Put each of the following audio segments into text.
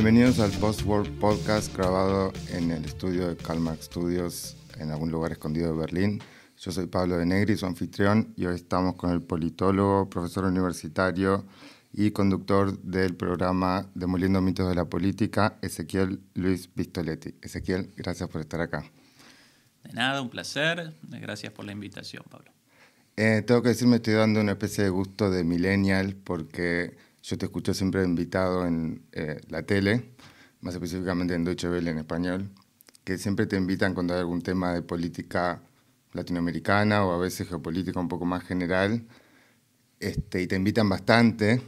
Bienvenidos al Post World Podcast grabado en el estudio de Calmax Studios en algún lugar escondido de Berlín. Yo soy Pablo de Negri, su anfitrión, y hoy estamos con el politólogo, profesor universitario y conductor del programa Demoliendo mitos de la política, Ezequiel Luis Pistoletti. Ezequiel, gracias por estar acá. De nada, un placer. Gracias por la invitación, Pablo. Eh, tengo que decir, me estoy dando una especie de gusto de millennial porque yo te escucho siempre invitado en eh, la tele, más específicamente en Deutsche Welle en español, que siempre te invitan cuando hay algún tema de política latinoamericana o a veces geopolítica un poco más general, este, y te invitan bastante.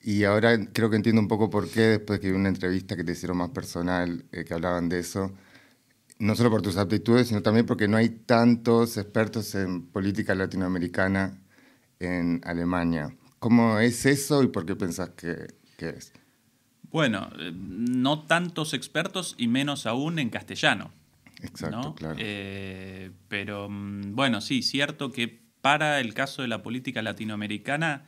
Y ahora creo que entiendo un poco por qué, después que vi una entrevista que te hicieron más personal, eh, que hablaban de eso, no solo por tus aptitudes, sino también porque no hay tantos expertos en política latinoamericana en Alemania. ¿Cómo es eso y por qué pensás que, es? Bueno, eh, no tantos expertos y menos aún en castellano. Exacto, claro. Eh, pero mm, bueno, sí, cierto que para el caso de la política latinoamericana,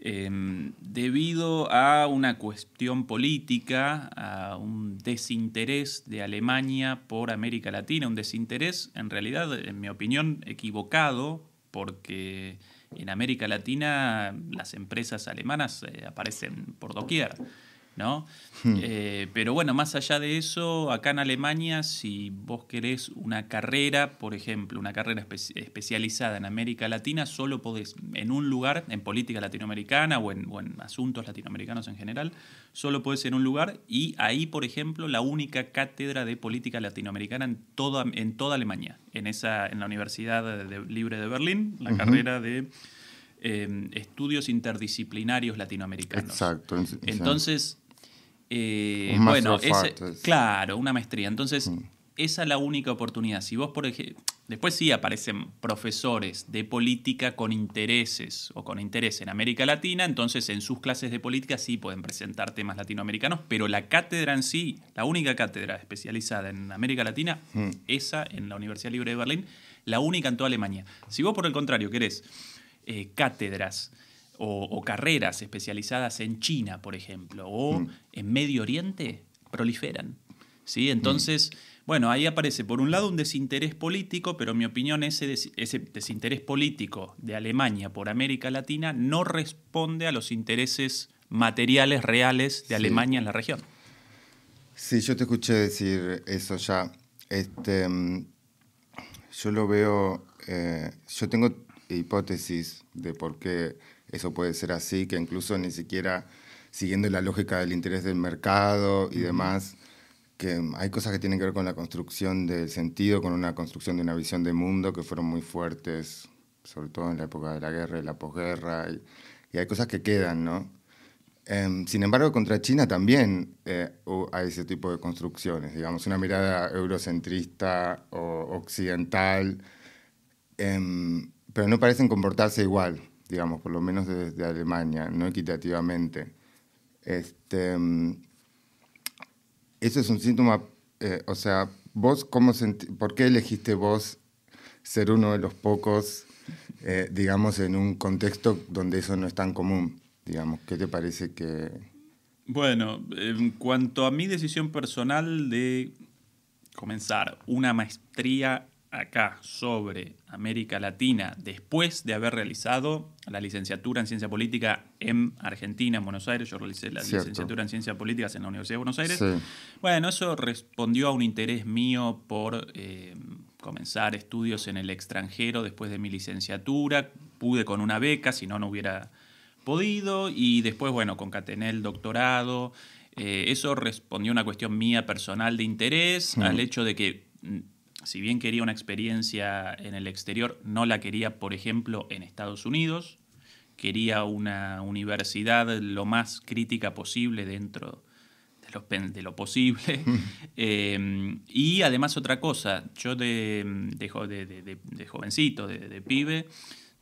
em, debido a una cuestión política, a un desinterés de Alemania por América Latina, un desinterés en realidad, en mi opinión, equivocado, porque en América Latina las empresas alemanas eh, aparecen por doquier. ¿No? Hmm. Eh, pero bueno, más allá de eso, acá en Alemania, si vos querés una carrera, por ejemplo, una carrera especializada en América Latina, solo podés en un lugar, en política latinoamericana o en, asuntos latinoamericanos en general, solo podés en un lugar y ahí, por ejemplo, la única cátedra de política latinoamericana en toda, en toda Alemania, en, esa, en la Universidad Libre de Berlín, la carrera de... Eh, estudios interdisciplinarios latinoamericanos. Exacto. Entonces, eh, bueno, claro, una maestría. Entonces, mm. esa es la única oportunidad. Si vos, por ejemplo, después sí aparecen profesores de política con intereses o con interés en América Latina, entonces en sus clases de política sí pueden presentar temas latinoamericanos, pero la cátedra en sí, la única cátedra especializada en América Latina, mm. esa en la Universidad Libre de Berlín, la única en toda Alemania. Si vos, por el contrario, querés eh, cátedras o, carreras especializadas en China, por ejemplo, o mm. en Medio Oriente, proliferan. ¿sí? Entonces, bueno, ahí aparece por un lado un desinterés político, pero en mi opinión ese, ese desinterés político de Alemania por América Latina no responde a los intereses materiales reales de Alemania en la región. Sí, yo te escuché decir eso ya. Este, mm, yo lo veo, eh, yo tengo hipótesis de por qué eso puede ser así, que incluso ni siquiera siguiendo la lógica del interés del mercado y demás, que hay cosas que tienen que ver con la construcción del sentido, con una construcción de una visión de mundo que fueron muy fuertes, sobre todo en la época de la guerra y la posguerra, y, hay cosas que quedan, ¿no? Em, sin embargo, contra China también eh, hay ese tipo de construcciones, digamos, una mirada eurocentrista o occidental, em, pero no parecen comportarse igual digamos, por lo menos desde Alemania, no equitativamente. Este, mm, eso es un síntoma, eh, o sea, vos, cómo ¿por qué elegiste vos ser uno de los pocos, eh, digamos, en un contexto donde eso no es tan común? Digamos, ¿qué te parece que...? Bueno, en cuanto a mi decisión personal de comenzar una maestría acá sobre América Latina después de haber realizado la licenciatura en Ciencia Política en Argentina, en Buenos Aires. Yo realicé la licenciatura en Ciencias Políticas en la Universidad de Buenos Aires. Bueno, eso respondió a un interés mío por eh, comenzar estudios en el extranjero después de mi licenciatura. Pude con una beca, si no, no hubiera podido. Y después, bueno, concatené el doctorado. Eh, eso respondió a una cuestión mía personal de interés, al hecho de que mm, si bien quería una experiencia en el exterior, no la quería, por ejemplo, en Estados Unidos. Quería una universidad lo más crítica posible dentro de lo, posible. Eh, y además otra cosa, yo de, de, jovencito, de, pibe,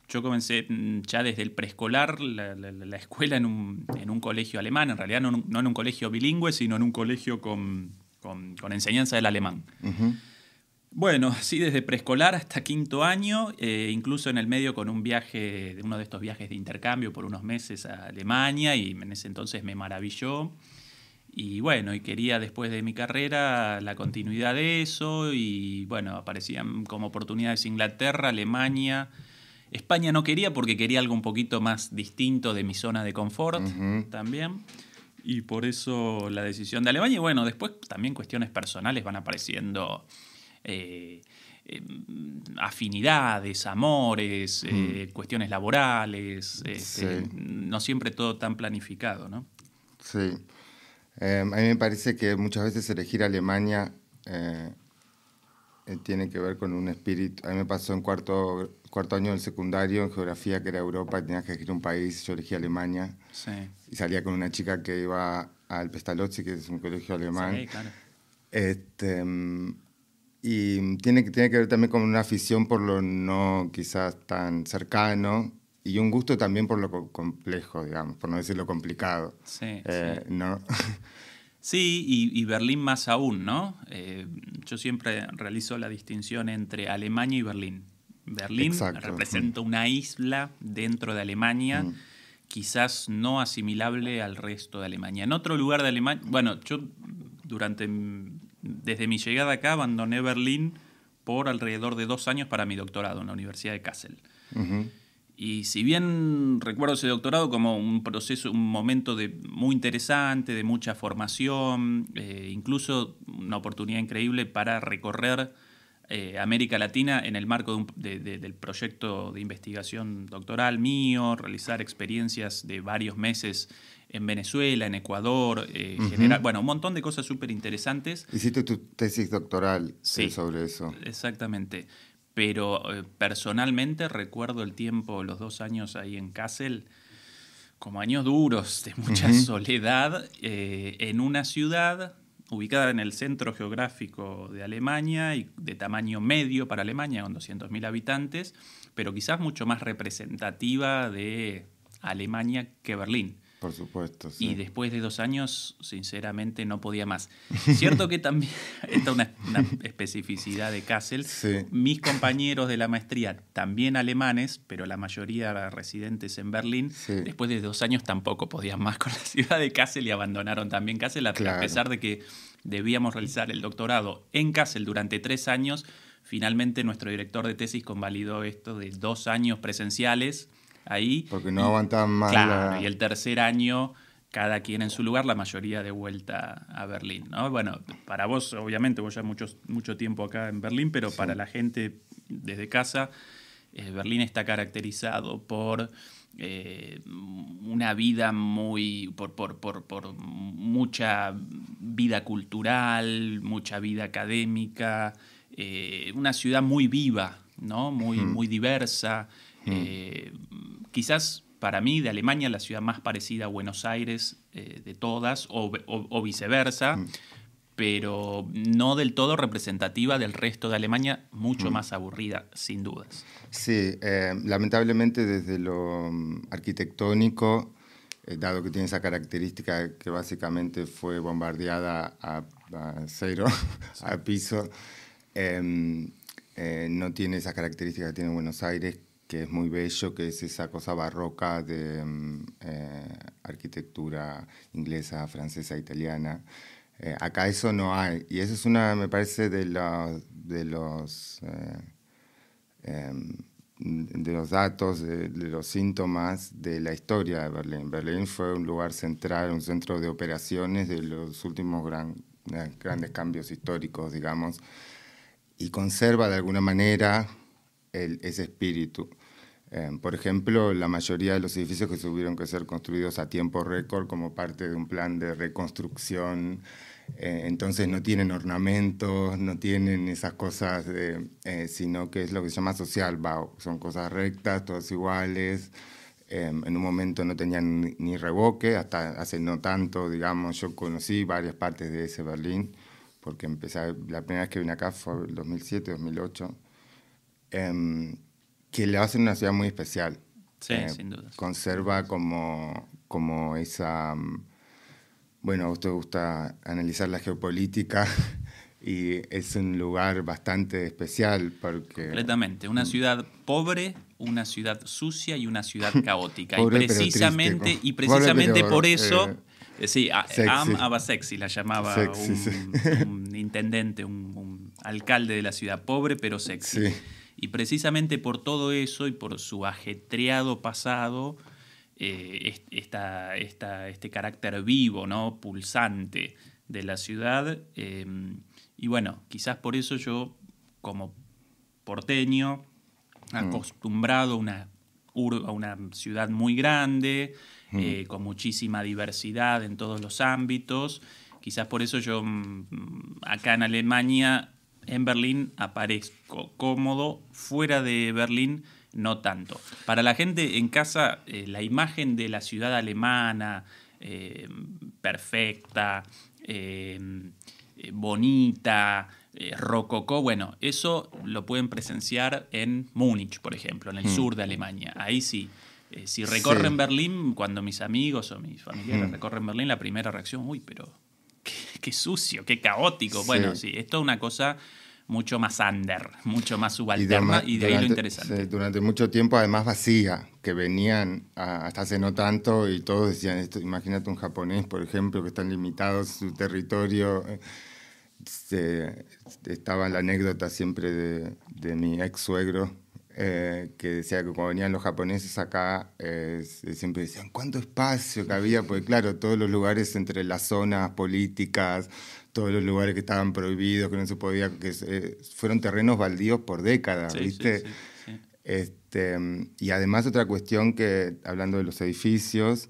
yo comencé mm, ya desde el preescolar la, escuela en un, colegio alemán, en realidad no, en un colegio bilingüe, sino en un colegio con, enseñanza del alemán. Bueno, sí, desde preescolar hasta quinto año, eh, incluso en el medio con un viaje, uno de estos viajes de intercambio por unos meses a Alemania y en ese entonces me maravilló. Y bueno, y quería después de mi carrera la continuidad de eso y bueno, aparecían como oportunidades Inglaterra, Alemania. España no quería porque quería algo un poquito más distinto de mi zona de confort también. Y por eso la decisión de Alemania. Y bueno, después también cuestiones personales van apareciendo. Eh, em, afinidades, amores, eh, cuestiones laborales, este, no siempre todo tan planificado, ¿no? Sí. Em, a mí me parece que muchas veces elegir Alemania eh, eh, tiene que ver con un espíritu. A mí me pasó en cuarto, cuarto año del secundario, en geografía, que era Europa, y tenías que elegir un país. Yo elegí Alemania. Sí. Y salía con una chica que iba al Pestalozzi, que es un colegio alemán. Sí, claro. Este, em, y tiene, tiene que ver también con una afición por lo no quizás tan cercano y un gusto también por lo complejo, digamos, por no decir lo complicado. Sí. Eh, sí. ¿no? sí y, Berlín más aún, ¿no? Eh, yo siempre realizo la distinción entre Alemania y Berlín. Berlín representa una isla dentro de Alemania, mm. quizás no asimilable al resto de Alemania. En otro lugar de Alemania, bueno, yo durante, desde mi llegada acá abandoné Berlín por alrededor de dos años para mi doctorado en la Universidad de Kassel. Y si bien recuerdo ese doctorado como un proceso, un momento de, muy interesante, de mucha formación, eh, incluso una oportunidad increíble para recorrer eh, América Latina en el marco del proyecto de investigación doctoral mío, realizar experiencias de varios meses en Venezuela, en Ecuador, eh, general, bueno, un montón de cosas súper interesantes. Hiciste tu tesis doctoral sobre eso. Exactamente pero eh, personalmente recuerdo el tiempo, los dos años ahí en Kassel, como años duros de mucha soledad, eh, en una ciudad ubicada en el centro geográfico de Alemania y de tamaño medio para Alemania, con 200.000 habitantes, pero quizás mucho más representativa de Alemania que Berlín. Por supuesto. Sí. Y después de dos años, sinceramente, no podía más. Cierto que también, esta es una, especificidad de Kassel, mis compañeros de la maestría, también alemanes, pero la mayoría residentes en Berlín, después de dos años tampoco podían más con la ciudad de Kassel y abandonaron también Kassel, a pesar de que debíamos realizar el doctorado en Kassel durante tres años. Finalmente nuestro director de tesis convalidó esto de dos años presenciales ahí. Porque no aguantaban más. Claro, y el tercer año cada quien en su lugar, la mayoría de vuelta a Berlín. ¿no? Bueno, para vos, obviamente, vos ya mucho, mucho tiempo acá en Berlín, pero para la gente desde casa, eh, Berlín está caracterizado por eh, una vida muy, por, por, por, por, mucha vida cultural, mucha vida académica, eh, una ciudad muy viva, ¿no? muy, muy diversa. Quizás para mí de Alemania la ciudad más parecida a Buenos Aires eh, de todas o, viceversa, mm. pero no del todo representativa del resto de Alemania, mucho mm. más aburrida, sin dudas. Sí, eh, lamentablemente desde lo mm, arquitectónico, eh, dado que tiene esa característica que básicamente fue bombardeada a, cero, a piso, em, no tiene esa característica que tiene Buenos Aires, que es muy bello, que es esa cosa barroca de mm, eh, arquitectura inglesa, francesa, italiana. Eh, acá eso no hay. Y eso es una, me parece, de los, de los, eh, em, de los datos, de, los síntomas de la historia de Berlín. Berlín fue un lugar central, un centro de operaciones de los últimos gran, grandes cambios históricos, digamos, y conserva de alguna manera ese espíritu. Eh, por ejemplo, la mayoría de los edificios que tuvieron que ser construidos a tiempo récord como parte de un plan de reconstrucción, eh, entonces no tienen ornamentos, no tienen esas cosas, eh, sino que es lo que se llama social son cosas rectas, todas iguales. en un momento no tenían ni, revoque, hasta hace no tanto, digamos, yo conocí varias partes de ese Berlín, porque empecé, la primera vez que vine acá fue el 2007, 2008 Em, que le hace una ciudad muy especial. Sí, eh, sin duda. Conserva como, como esa... Mm, bueno, a usted gusta analizar la geopolítica y es un lugar bastante especial porque... Completamente. Una mm. ciudad pobre, una ciudad sucia y una ciudad caótica. y precisamente, y precisamente por eso... Eh, Eh, sí, a-. Am Abasexy la llamaba Sexy, un, sí. un intendente, un, un alcalde de la ciudad, pobre pero sexy. Sí. Y precisamente por todo eso y por su ajetreado pasado, eh, es- esta- esta- este carácter vivo, ¿no? pulsante de la ciudad. eh, y bueno, quizás por eso yo, como porteño, acostumbrado a una, a una ciudad muy grande, eh, con muchísima diversidad en todos los ámbitos. Quizás por eso yo mm, mm, acá en Alemania, en Berlín, aparezco cómodo, fuera de Berlín no tanto. Para la gente en casa, eh, la imagen de la ciudad alemana, eh, perfecta, eh, bonita, rococó, bueno, eso lo pueden presenciar en Múnich, por ejemplo, en el sur de Alemania. Ahí sí. Si recorren Sí. Berlín, cuando mis amigos o mis familiares Mm. recorren Berlín, la primera reacción, uy, pero qué, qué sucio, qué caótico. Sí. Bueno, sí, esto es una cosa mucho más under, mucho más Y, subalterna, y de ahí lo interesante. sí, durante mucho tiempo, además vacía, que venían a- hasta hace no tanto y todos decían esto. Imagínate un japonés, por ejemplo, que están limitados su territorio. eh, se- estaba la anécdota siempre de, de mi ex suegro. Eh, que decía que cuando venían los japoneses acá, eh, siempre decían, ¿cuánto espacio que había? Porque claro, todos los lugares entre las zonas políticas, todos los lugares que estaban prohibidos, que no se podía, que eh, fueron terrenos baldíos por décadas, sí, ¿viste? sí, sí. Este, y además otra cuestión que, hablando de los edificios,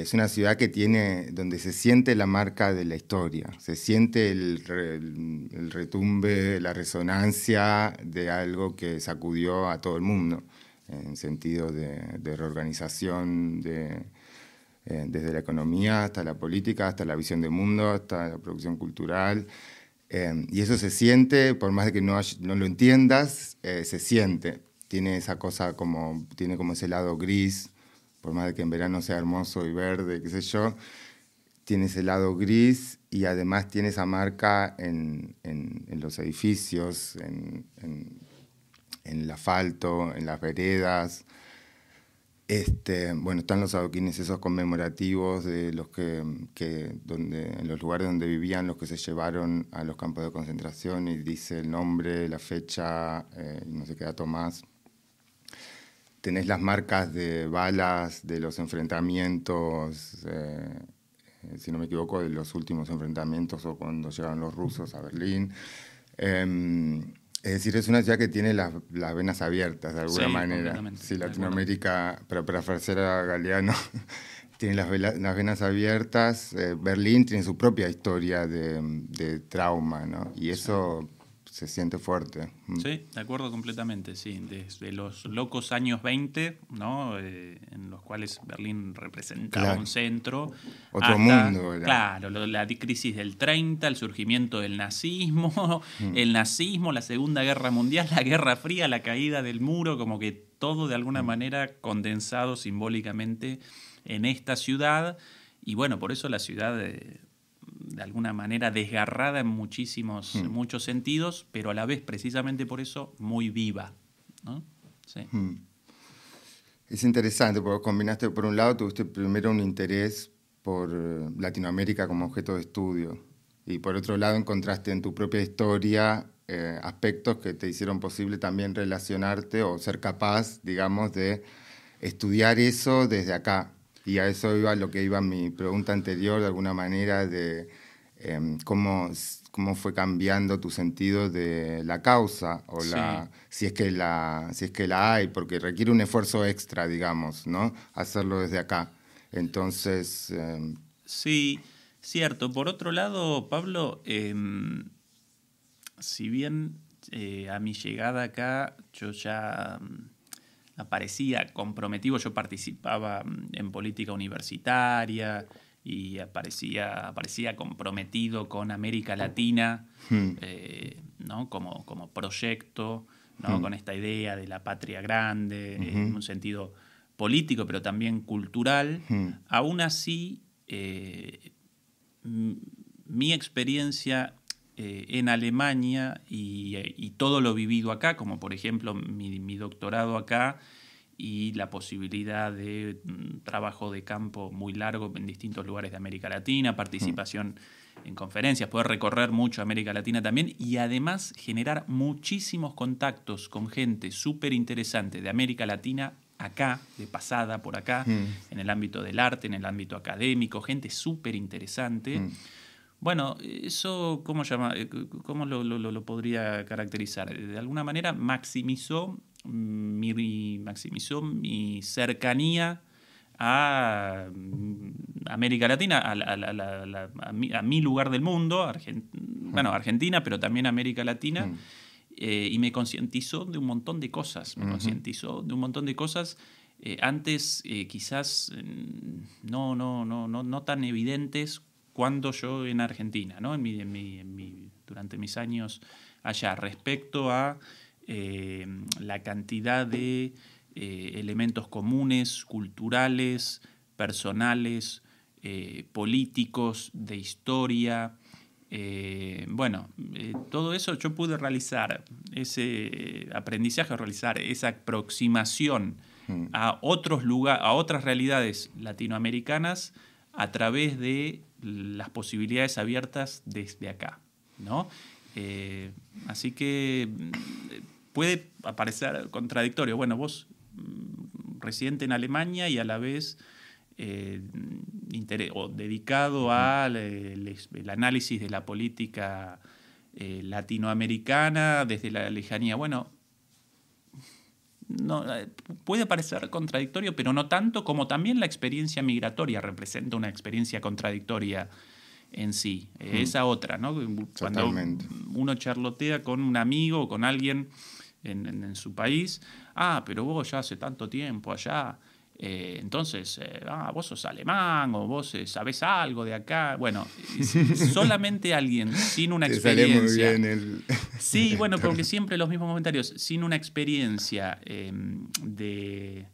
es una ciudad que tiene, donde se siente la marca de la historia, se siente el, re- el- el retumbe, la resonancia de algo que sacudió a todo el mundo, en sentido de, de reorganización, de, eh, desde la economía hasta la política, hasta la visión del mundo, hasta la producción cultural. Eh, y eso se siente, por más de que no, no lo entiendas, eh, se siente. Tiene esa cosa como, tiene como ese lado gris, por más de que en verano sea hermoso y verde, qué sé yo, tiene ese lado gris y además tiene esa marca en, los edificios, en, el asfalto, en las veredas. Este, bueno, están los adoquines esos conmemorativos de los que, donde, en los lugares donde vivían los que se llevaron a los campos de concentración y dice el nombre, la fecha, eh, no sé qué dato más. Tenés las marcas de balas de los enfrentamientos, eh, si no me equivoco, de los últimos enfrentamientos o cuando llegaron los rusos a Berlín. Em, es decir, es una ciudad que tiene las, las venas abiertas de alguna Sí, manera. Sí, Latinoamérica, para parafrasear a Galeano, tiene las, vela- las venas abiertas. Eh, Berlín tiene su propia historia de, de trauma, ¿no? Y eso se siente fuerte. Mm. Sí, de acuerdo completamente, sí. Desde los locos años 20, ¿no? Eh, en los cuales Berlín representaba Claro. un centro. Otro mundo era. Claro, lo- la crisis del 30, el surgimiento del nazismo, Mm. el nazismo, la Segunda Guerra Mundial, la Guerra Fría, la caída del muro, como que todo de Mm. alguna manera condensado simbólicamente en esta ciudad. Y bueno, por eso la ciudad... eh, de alguna manera desgarrada en muchísimos, en muchos sentidos, pero a la vez, precisamente por eso, muy viva. ¿no? Sí. Mm. Es interesante, porque combinaste, por un lado, tuviste primero un interés por eh, Latinoamérica como objeto de estudio, y por otro lado encontraste en tu propia historia eh, aspectos que te hicieron posible también relacionarte o ser capaz, digamos, de estudiar eso desde acá. Y a eso iba lo que iba mi pregunta anterior, de alguna manera, de em, cómo, cómo fue cambiando tu sentido de la causa, o la, si, es que la, si es que la hay, porque requiere un esfuerzo extra, digamos, ¿no? Hacerlo desde acá. Entonces, em, Sí, cierto. Por otro lado, Pablo, em, si bien eh, a mi llegada acá yo ya aparecía comprometido, yo participaba mm, en política universitaria y aparecía, aparecía comprometido con América Latina, Hmm. eh, ¿no? como, como proyecto, ¿no? con esta idea de la patria grande, eh, en un sentido político, pero también cultural, Hmm. aún así, eh, mi experiencia eh, en Alemania y, eh, y todo lo vivido acá, como por ejemplo mi, mi doctorado acá y la posibilidad de mm, trabajo de campo muy largo en distintos lugares de América Latina, participación en conferencias, poder recorrer mucho América Latina también y además generar muchísimos contactos con gente súper interesante de América Latina acá, de pasada por acá, en el ámbito del arte, en el ámbito académico, gente súper interesante. Bueno, eso, ¿cómo, llama? Eh, cómo lo, lo, podría caracterizar? De alguna manera maximizó mi, maximizó mi cercanía a América Latina, a, mi, lugar del mundo, bueno, Argentina, pero también América Latina, eh, y me concientizó de un montón de cosas, me concientizó de un montón de cosas eh, antes quizás no, no, no, no, no tan evidentes cuando yo en Argentina, ¿no? en mi, durante mis años allá, respecto a eh, la cantidad de eh, elementos comunes, culturales, personales, eh, políticos, de historia. bueno, todo eso yo pude realizar, ese aprendizaje, realizar esa aproximación mm. a otros lugares, a otras realidades latinoamericanas a través de las posibilidades abiertas desde acá. ¿no? Eh, así que mm, puede aparecer contradictorio. Bueno, vos mm, residente en Alemania y a la vez eh, o dedicado al el, análisis de la política eh, latinoamericana desde la lejanía. Bueno, no, eh, puede parecer contradictorio, pero no tanto como también la experiencia migratoria representa una experiencia contradictoria en sí. Mm. Esa otra, ¿no? Cuando uno charlotea con un amigo o con alguien en, su país, ah, pero vos ya hace tanto tiempo allá, eh, entonces, eh, ah, vos sos alemán o vos eh, sabés algo de acá. Bueno, solamente alguien sin una experiencia. Sí, bueno, porque siempre los mismos comentarios, sin una experiencia em, de,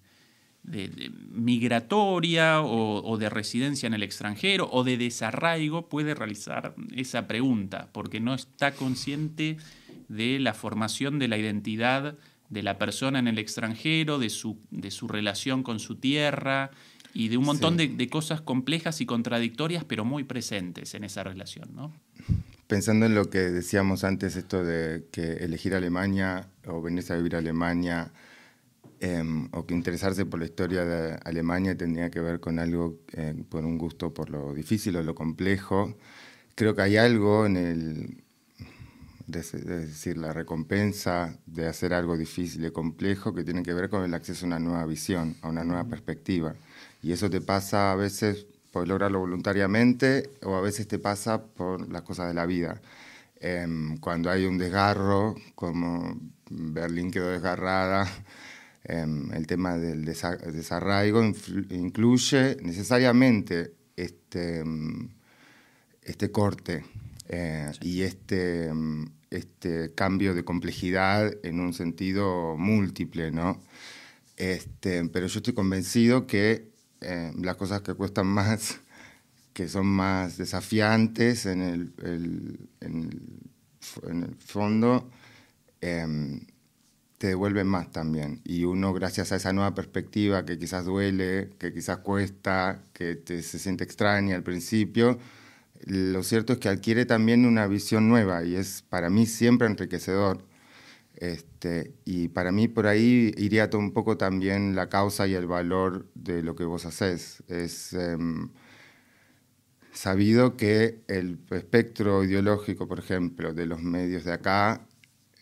migratoria o, de residencia en el extranjero o de desarraigo puede realizar esa pregunta, porque no está consciente de la formación de la identidad de la persona en el extranjero, de su, de su relación con su tierra y de un montón de, cosas complejas y contradictorias, pero muy presentes en esa relación. ¿no? Pensando en lo que decíamos antes, esto de que elegir Alemania o venirse a vivir a Alemania em, o que interesarse por la historia de Alemania tendría que ver con algo, eh, por un gusto por lo difícil o lo complejo. Creo que hay algo en el, es decir, la recompensa de hacer algo difícil y complejo que tiene que ver con el acceso a una nueva visión, a una nueva perspectiva. Y eso te pasa a veces por lograrlo voluntariamente o a veces te pasa por las cosas de la vida. Em, cuando hay un desgarro, como Berlín quedó desgarrada, em, el tema del desarraigo incluye necesariamente este, em, este corte eh, y este, este cambio de complejidad en un sentido múltiple, ¿no? Este, pero yo estoy convencido que eh, las cosas que cuestan más, que son más desafiantes en el, fondo, em, te devuelven más también. Y uno, gracias a esa nueva perspectiva que quizás duele, que quizás cuesta, que se siente extraña al principio, lo cierto es que adquiere también una visión nueva y es para mí siempre enriquecedor. Este, y para mí por ahí iría un poco también la causa y el valor de lo que vos haces. Es em, sabido que el espectro ideológico, por ejemplo, de los medios de acá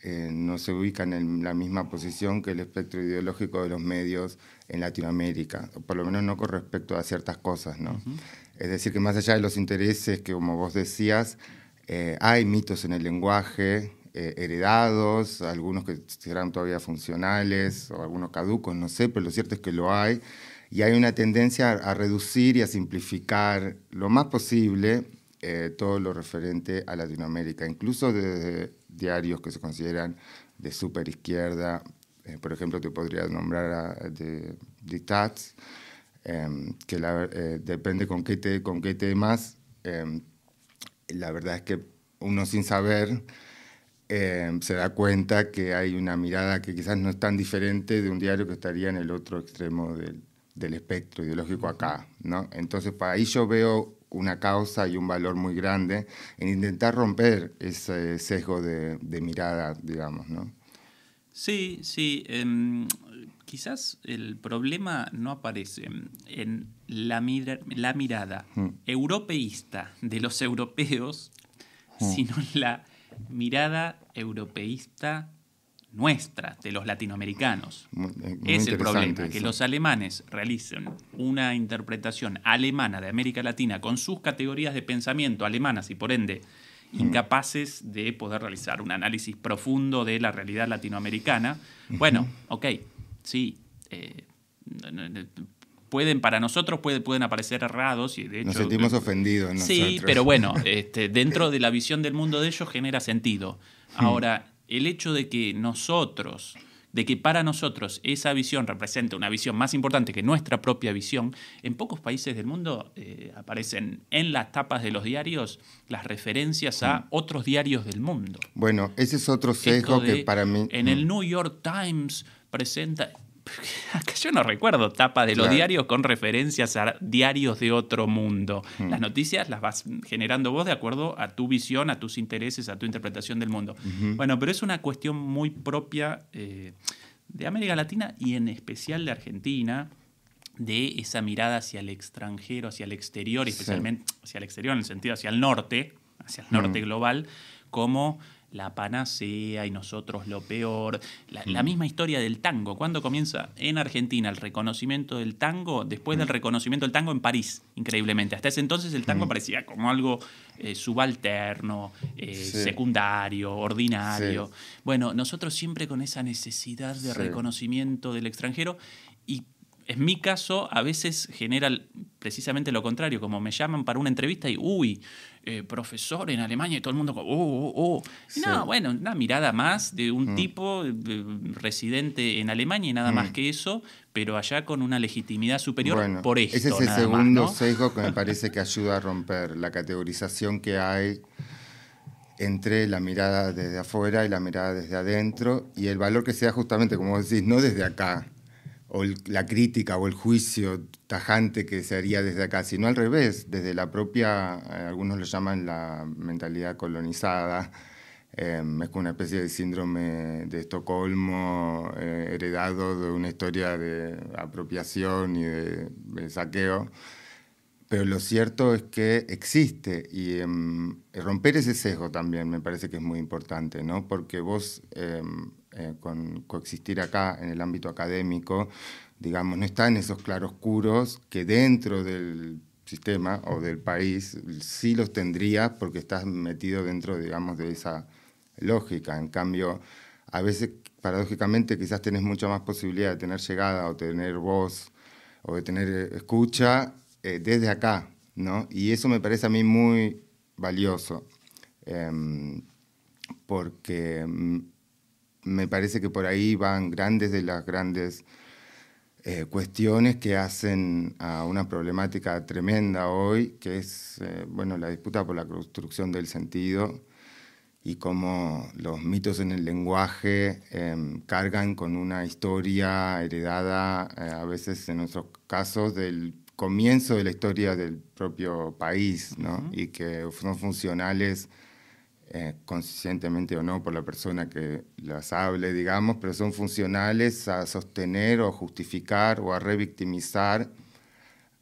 eh, no se ubica en la misma posición que el espectro ideológico de los medios en Latinoamérica, por lo menos no con respecto a ciertas cosas, ¿no? Es decir, que más allá de los intereses que, como vos decías, eh, hay mitos en el lenguaje eh, heredados, algunos que serán todavía funcionales o algunos caducos, no sé, pero lo cierto es que lo hay. Y hay una tendencia a reducir y a simplificar lo más posible eh, todo lo referente a Latinoamérica, incluso desde diarios que se consideran de super izquierda. por ejemplo, te podría nombrar a, de Dictats, Em, que la, eh, depende con qué, te, con qué temas. Em, la verdad es que uno sin saber eh, se da cuenta que hay una mirada que quizás no es tan diferente de un diario que estaría en el otro extremo del, del espectro ideológico acá, ¿no? Entonces, para ahí yo veo una causa y un valor muy grande en intentar romper ese sesgo de, mirada, digamos, ¿no? Sí, sí. Em, quizás el problema no aparece en la, la mirada hmm. europeísta de los europeos, hmm. sino en la mirada europeísta nuestra, de los latinoamericanos. Es el problema, que los alemanes realicen una interpretación alemana de América Latina con sus categorías de pensamiento alemanas y por ende hmm. incapaces de poder realizar un análisis profundo de la realidad latinoamericana. Bueno, ok, sí. Eh, pueden, para nosotros pueden aparecer errados y de hecho... Nos sentimos ofendidos. Sí, pero bueno, este, dentro de la visión del mundo de ellos genera sentido. Hmm. Ahora, el hecho de que nosotros, de que para nosotros esa visión representa una visión más importante que nuestra propia visión, en pocos países del mundo eh, aparecen en las tapas de los diarios las referencias a mm. otros diarios del mundo. Bueno, ese es otro sesgo que para mí... En el mm. New York Times presenta yo no recuerdo tapa de los diarios con referencias a diarios de otro mundo. Hmm. Las noticias las vas generando vos de acuerdo a tu visión, a tus intereses, a tu interpretación del mundo. Bueno, pero es una cuestión muy propia eh, de América Latina y en especial de Argentina de esa mirada hacia el extranjero, hacia el exterior, especialmente hacia el exterior en el sentido hacia el norte, hacia el norte hmm. global, como la panacea y nosotros lo peor. La, mm. misma historia del tango. ¿Cuándo comienza en Argentina el reconocimiento del tango? Después del mm. reconocimiento del tango en París, increíblemente. Hasta ese entonces el tango mm. parecía como algo eh, subalterno, eh, secundario, ordinario. Bueno, nosotros siempre con esa necesidad de reconocimiento del extranjero y en mi caso, a veces genera precisamente lo contrario, como me llaman para una entrevista y, uy, eh, profesor en Alemania y todo el mundo, oh, oh, oh. no, bueno, una mirada más de un mm. tipo residente en Alemania y nada más mm. que eso, pero allá con una legitimidad superior por esto. Ese es el segundo sesgo que me parece que ayuda a romper la categorización que hay entre la mirada desde afuera y la mirada desde adentro y el valor que sea justamente, como decís, no desde acá o la crítica o el juicio tajante que se haría desde acá, sino al revés, desde la propia, eh, algunos lo llaman la mentalidad colonizada, em, es una especie de síndrome de Estocolmo eh, heredado de una historia de apropiación y de, saqueo. Pero lo cierto es que existe y em, romper ese sesgo también me parece que es muy importante, ¿no? Porque vos em, eh, con coexistir acá en el ámbito académico, digamos, no está en esos claroscuros que dentro del sistema o del país sí los tendría porque estás metido dentro, digamos, de esa lógica. En cambio, a veces, paradójicamente, quizás tenés mucha más posibilidad de tener llegada o tener voz o de tener escucha eh, desde acá, ¿no? Y eso me parece a mí muy valioso, em, porque mm, me parece que por ahí van grandes de las grandes eh, cuestiones que hacen a una problemática tremenda hoy, que es eh, bueno, la disputa por la construcción del sentido y cómo los mitos en el lenguaje em, cargan con una historia heredada, eh, a veces en nuestros casos, del comienzo de la historia del propio país, ¿no? y que son funcionales eh, conscientemente o no por la persona que las hable, digamos, pero son funcionales a sostener o justificar o a revictimizar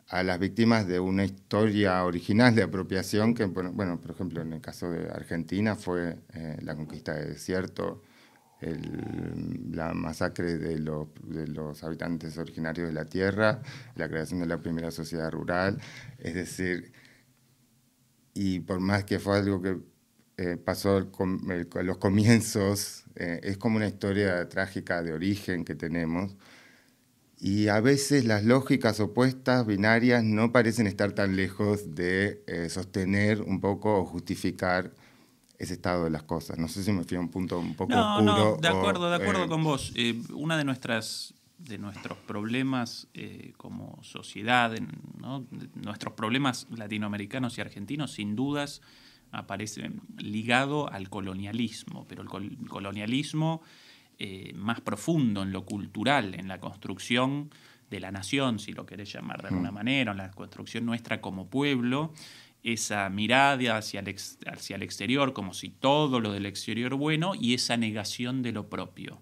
a las víctimas de una historia original de apropiación que, bueno, por ejemplo, en el caso de Argentina fue eh, la conquista del desierto, la masacre de de los habitantes originarios de la tierra, la creación de la primera sociedad rural, es decir, y por más que fue algo que eh, pasó los comienzos, eh, es como una historia trágica de origen que tenemos. Y a veces las lógicas opuestas, binarias, no parecen estar tan lejos de eh, sostener un poco o justificar ese estado de las cosas. No sé si me fui a un punto un poco no, oscuro. No, de acuerdo, de acuerdo con vos. una de nuestras de nuestros problemas como sociedad, nuestros problemas latinoamericanos y argentinos, sin dudas, aparece ligado al colonialismo, pero el colonialismo eh, más profundo en lo cultural, en la construcción de la nación, si lo querés llamar de alguna mm. manera, en la construcción nuestra como pueblo, esa mirada hacia el, hacia el exterior como si todo lo del exterior bueno y esa negación de lo propio.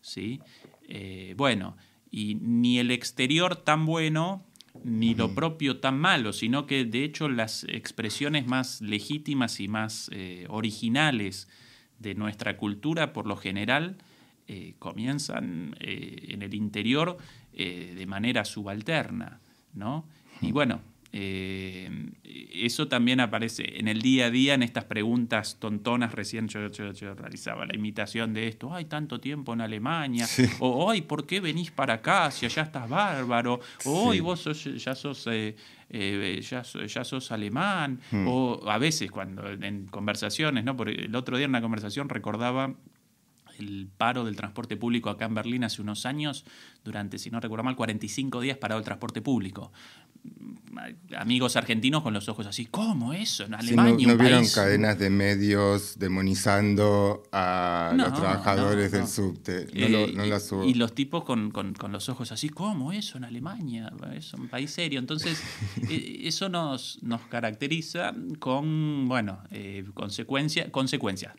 ¿sí? Eh, bueno, y ni el exterior tan bueno ni lo propio tan malo, sino que de hecho las expresiones más legítimas y más eh, originales de nuestra cultura, por lo general, eh, comienzan en el interior de manera subalterna. ¿no? Y bueno, eh, eso también aparece en el día a día, en estas preguntas tontonas. Recién yo, realizaba la imitación de esto. Hay tanto tiempo en Alemania. O, hoy, ¿por qué venís para acá si allá estás bárbaro? O hoy vos ya sos... Eh, eh, ya, ya, sos alemán, hmm. o a veces cuando en conversaciones, ¿no? Porque el otro día en una conversación recordaba el paro del transporte público acá en Berlín hace unos años, durante, si no recuerdo mal, 45 días parado el transporte público amigos argentinos con los ojos así, ¿cómo eso? En Alemania. no, vieron cadenas de medios demonizando a los trabajadores del subte. No, y, los tipos con, los ojos así, ¿cómo eso en Alemania? Es un país serio. Entonces, eh, eso nos, nos caracteriza con, bueno, eh, consecuencias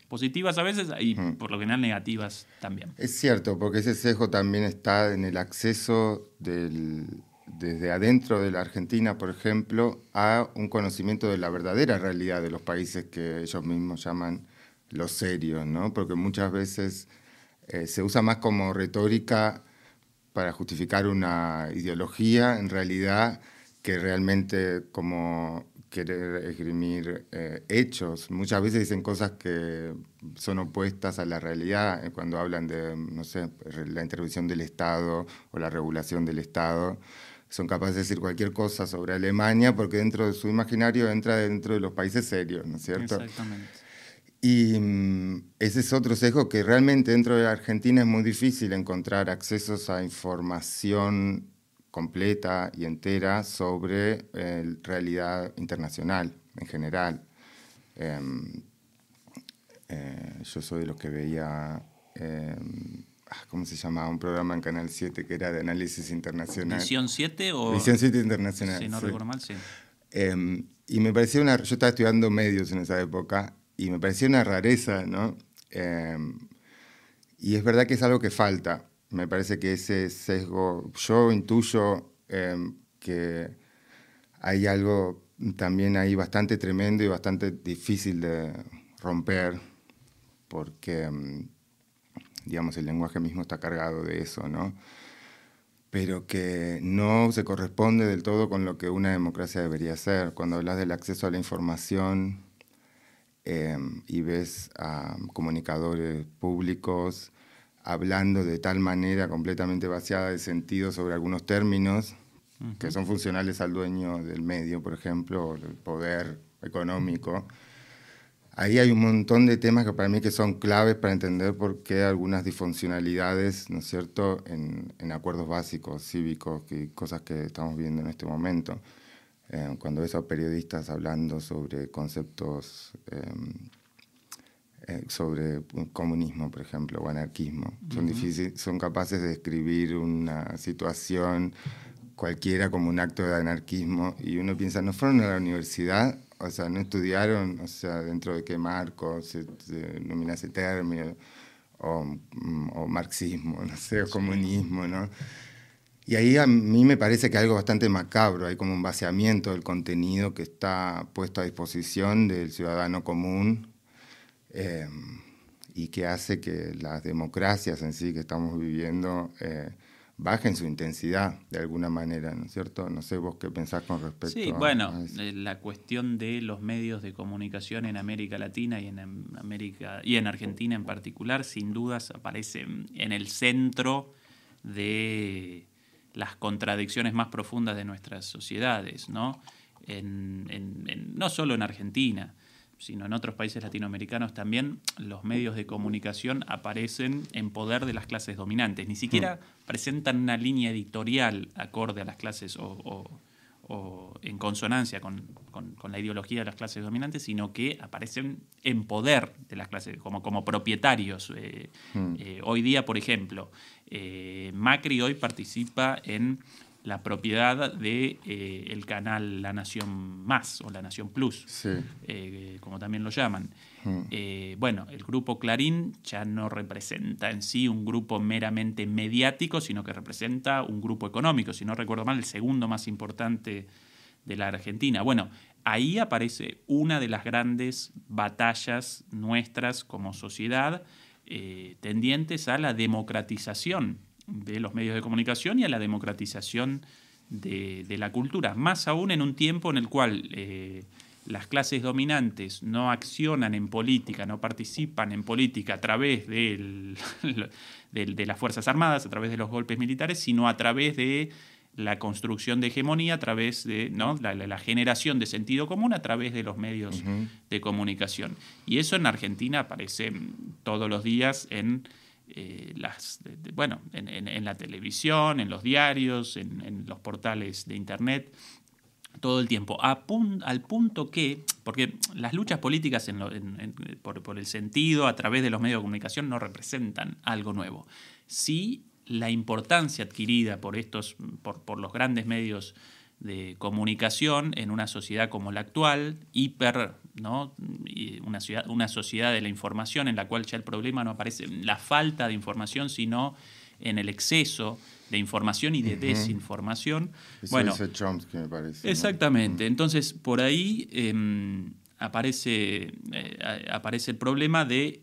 positivas a veces y por lo general negativas también. Es cierto, porque ese sesgo también está en el acceso del desde adentro de la Argentina, por ejemplo, a un conocimiento de la verdadera realidad de los países que ellos mismos llaman los serios, ¿no? Porque muchas veces eh, se usa más como retórica para justificar una ideología, en realidad, que realmente como querer esgrimir eh, hechos. Muchas veces dicen cosas que son opuestas a la realidad eh, cuando hablan de, no sé, la intervención del Estado o la regulación del Estado son capaces de decir cualquier cosa sobre Alemania porque dentro de su imaginario entra dentro de los países serios, ¿no es cierto? Exactamente. Y mm, ese es otro sesgo que realmente dentro de la Argentina es muy difícil encontrar accesos a información completa y entera sobre eh, realidad internacional en general. Em, eh, yo soy de los que veía em, ¿cómo se llamaba? Un programa en Canal 7 que era de análisis internacional. ¿Visión 7 o...? Visión 7 internacional. Si no recuerdo mal, sí. Em, y me parecía una... Yo estaba estudiando medios en esa época y me parecía una rareza, ¿no? Em, y es verdad que es algo que falta. Me parece que ese sesgo... Yo intuyo em, que hay algo también ahí bastante tremendo y bastante difícil de romper porque digamos, el lenguaje mismo está cargado de eso, ¿no? Pero que no se corresponde del todo con lo que una democracia debería ser. Cuando hablas del acceso a la información em, y ves a comunicadores públicos hablando de tal manera completamente vaciada de sentido sobre algunos términos que son funcionales al dueño del medio, por ejemplo, del poder económico, Ahí hay un montón de temas que para mí que son claves para entender por qué algunas disfuncionalidades, ¿no es cierto?, en, acuerdos básicos, cívicos, que, cosas que estamos viendo en este momento. Eh, cuando ves a periodistas hablando sobre conceptos, em, eh, sobre comunismo, por ejemplo, o anarquismo, son, son capaces de describir una situación cualquiera como un acto de anarquismo y uno piensa, ¿no fueron a la universidad o sea, no estudiaron, o sea, dentro de qué marco se, denomina ese término, o, mm, o, marxismo, no sé, o comunismo, ¿no? Y ahí a mí me parece que hay algo bastante macabro, hay como un vaciamiento del contenido que está puesto a disposición del ciudadano común eh, y que hace que las democracias en sí que estamos viviendo eh, bajen su intensidad de alguna manera, ¿no es cierto? No sé vos qué pensás con respecto sí, bueno, eh, la cuestión de los medios de comunicación en América Latina y en América y en Argentina en particular, sin dudas aparece en el centro de las contradicciones más profundas de nuestras sociedades, ¿no? no solo en Argentina, sino en otros países latinoamericanos también, los medios de comunicación aparecen en poder de las clases dominantes. Ni siquiera mm. presentan una línea editorial acorde a las clases o, o en consonancia con, la ideología de las clases dominantes, sino que aparecen en poder de las clases, como, como propietarios. Eh, hmm. eh, hoy día, por ejemplo, eh, Macri hoy participa en la propiedad de el canal La Nación Más o La Nación Plus, como también lo llaman. Hmm. bueno, el grupo Clarín ya no representa en sí un grupo meramente mediático, sino que representa un grupo económico, si no recuerdo mal, el segundo más importante de la Argentina. Bueno, ahí aparece una de las grandes batallas nuestras como sociedad eh, tendientes a la democratización de los medios de comunicación y a la democratización de, la cultura, más aún en un tiempo en el cual eh, las clases dominantes no accionan en política, no participan en política a través de las Fuerzas Armadas, a través de los golpes militares, sino a través de la construcción de hegemonía a través de ¿no? la, generación de sentido común a través de los medios de comunicación. Y eso en Argentina aparece todos los días en, eh, las, bueno, en, la televisión, en los diarios, en, los portales de Internet, todo el tiempo, al punto que, porque las luchas políticas por, por el sentido a través de los medios de comunicación no representan algo nuevo. Sí la importancia adquirida por, estos, por, los grandes medios de comunicación en una sociedad como la actual, hiper, ¿no? una, una sociedad de la información en la cual ya el problema no aparece en la falta de información, sino en el exceso de información y de desinformación. bueno, Chomsky, me parece. Exactamente. Entonces, por ahí em, aparece, eh, aparece el problema de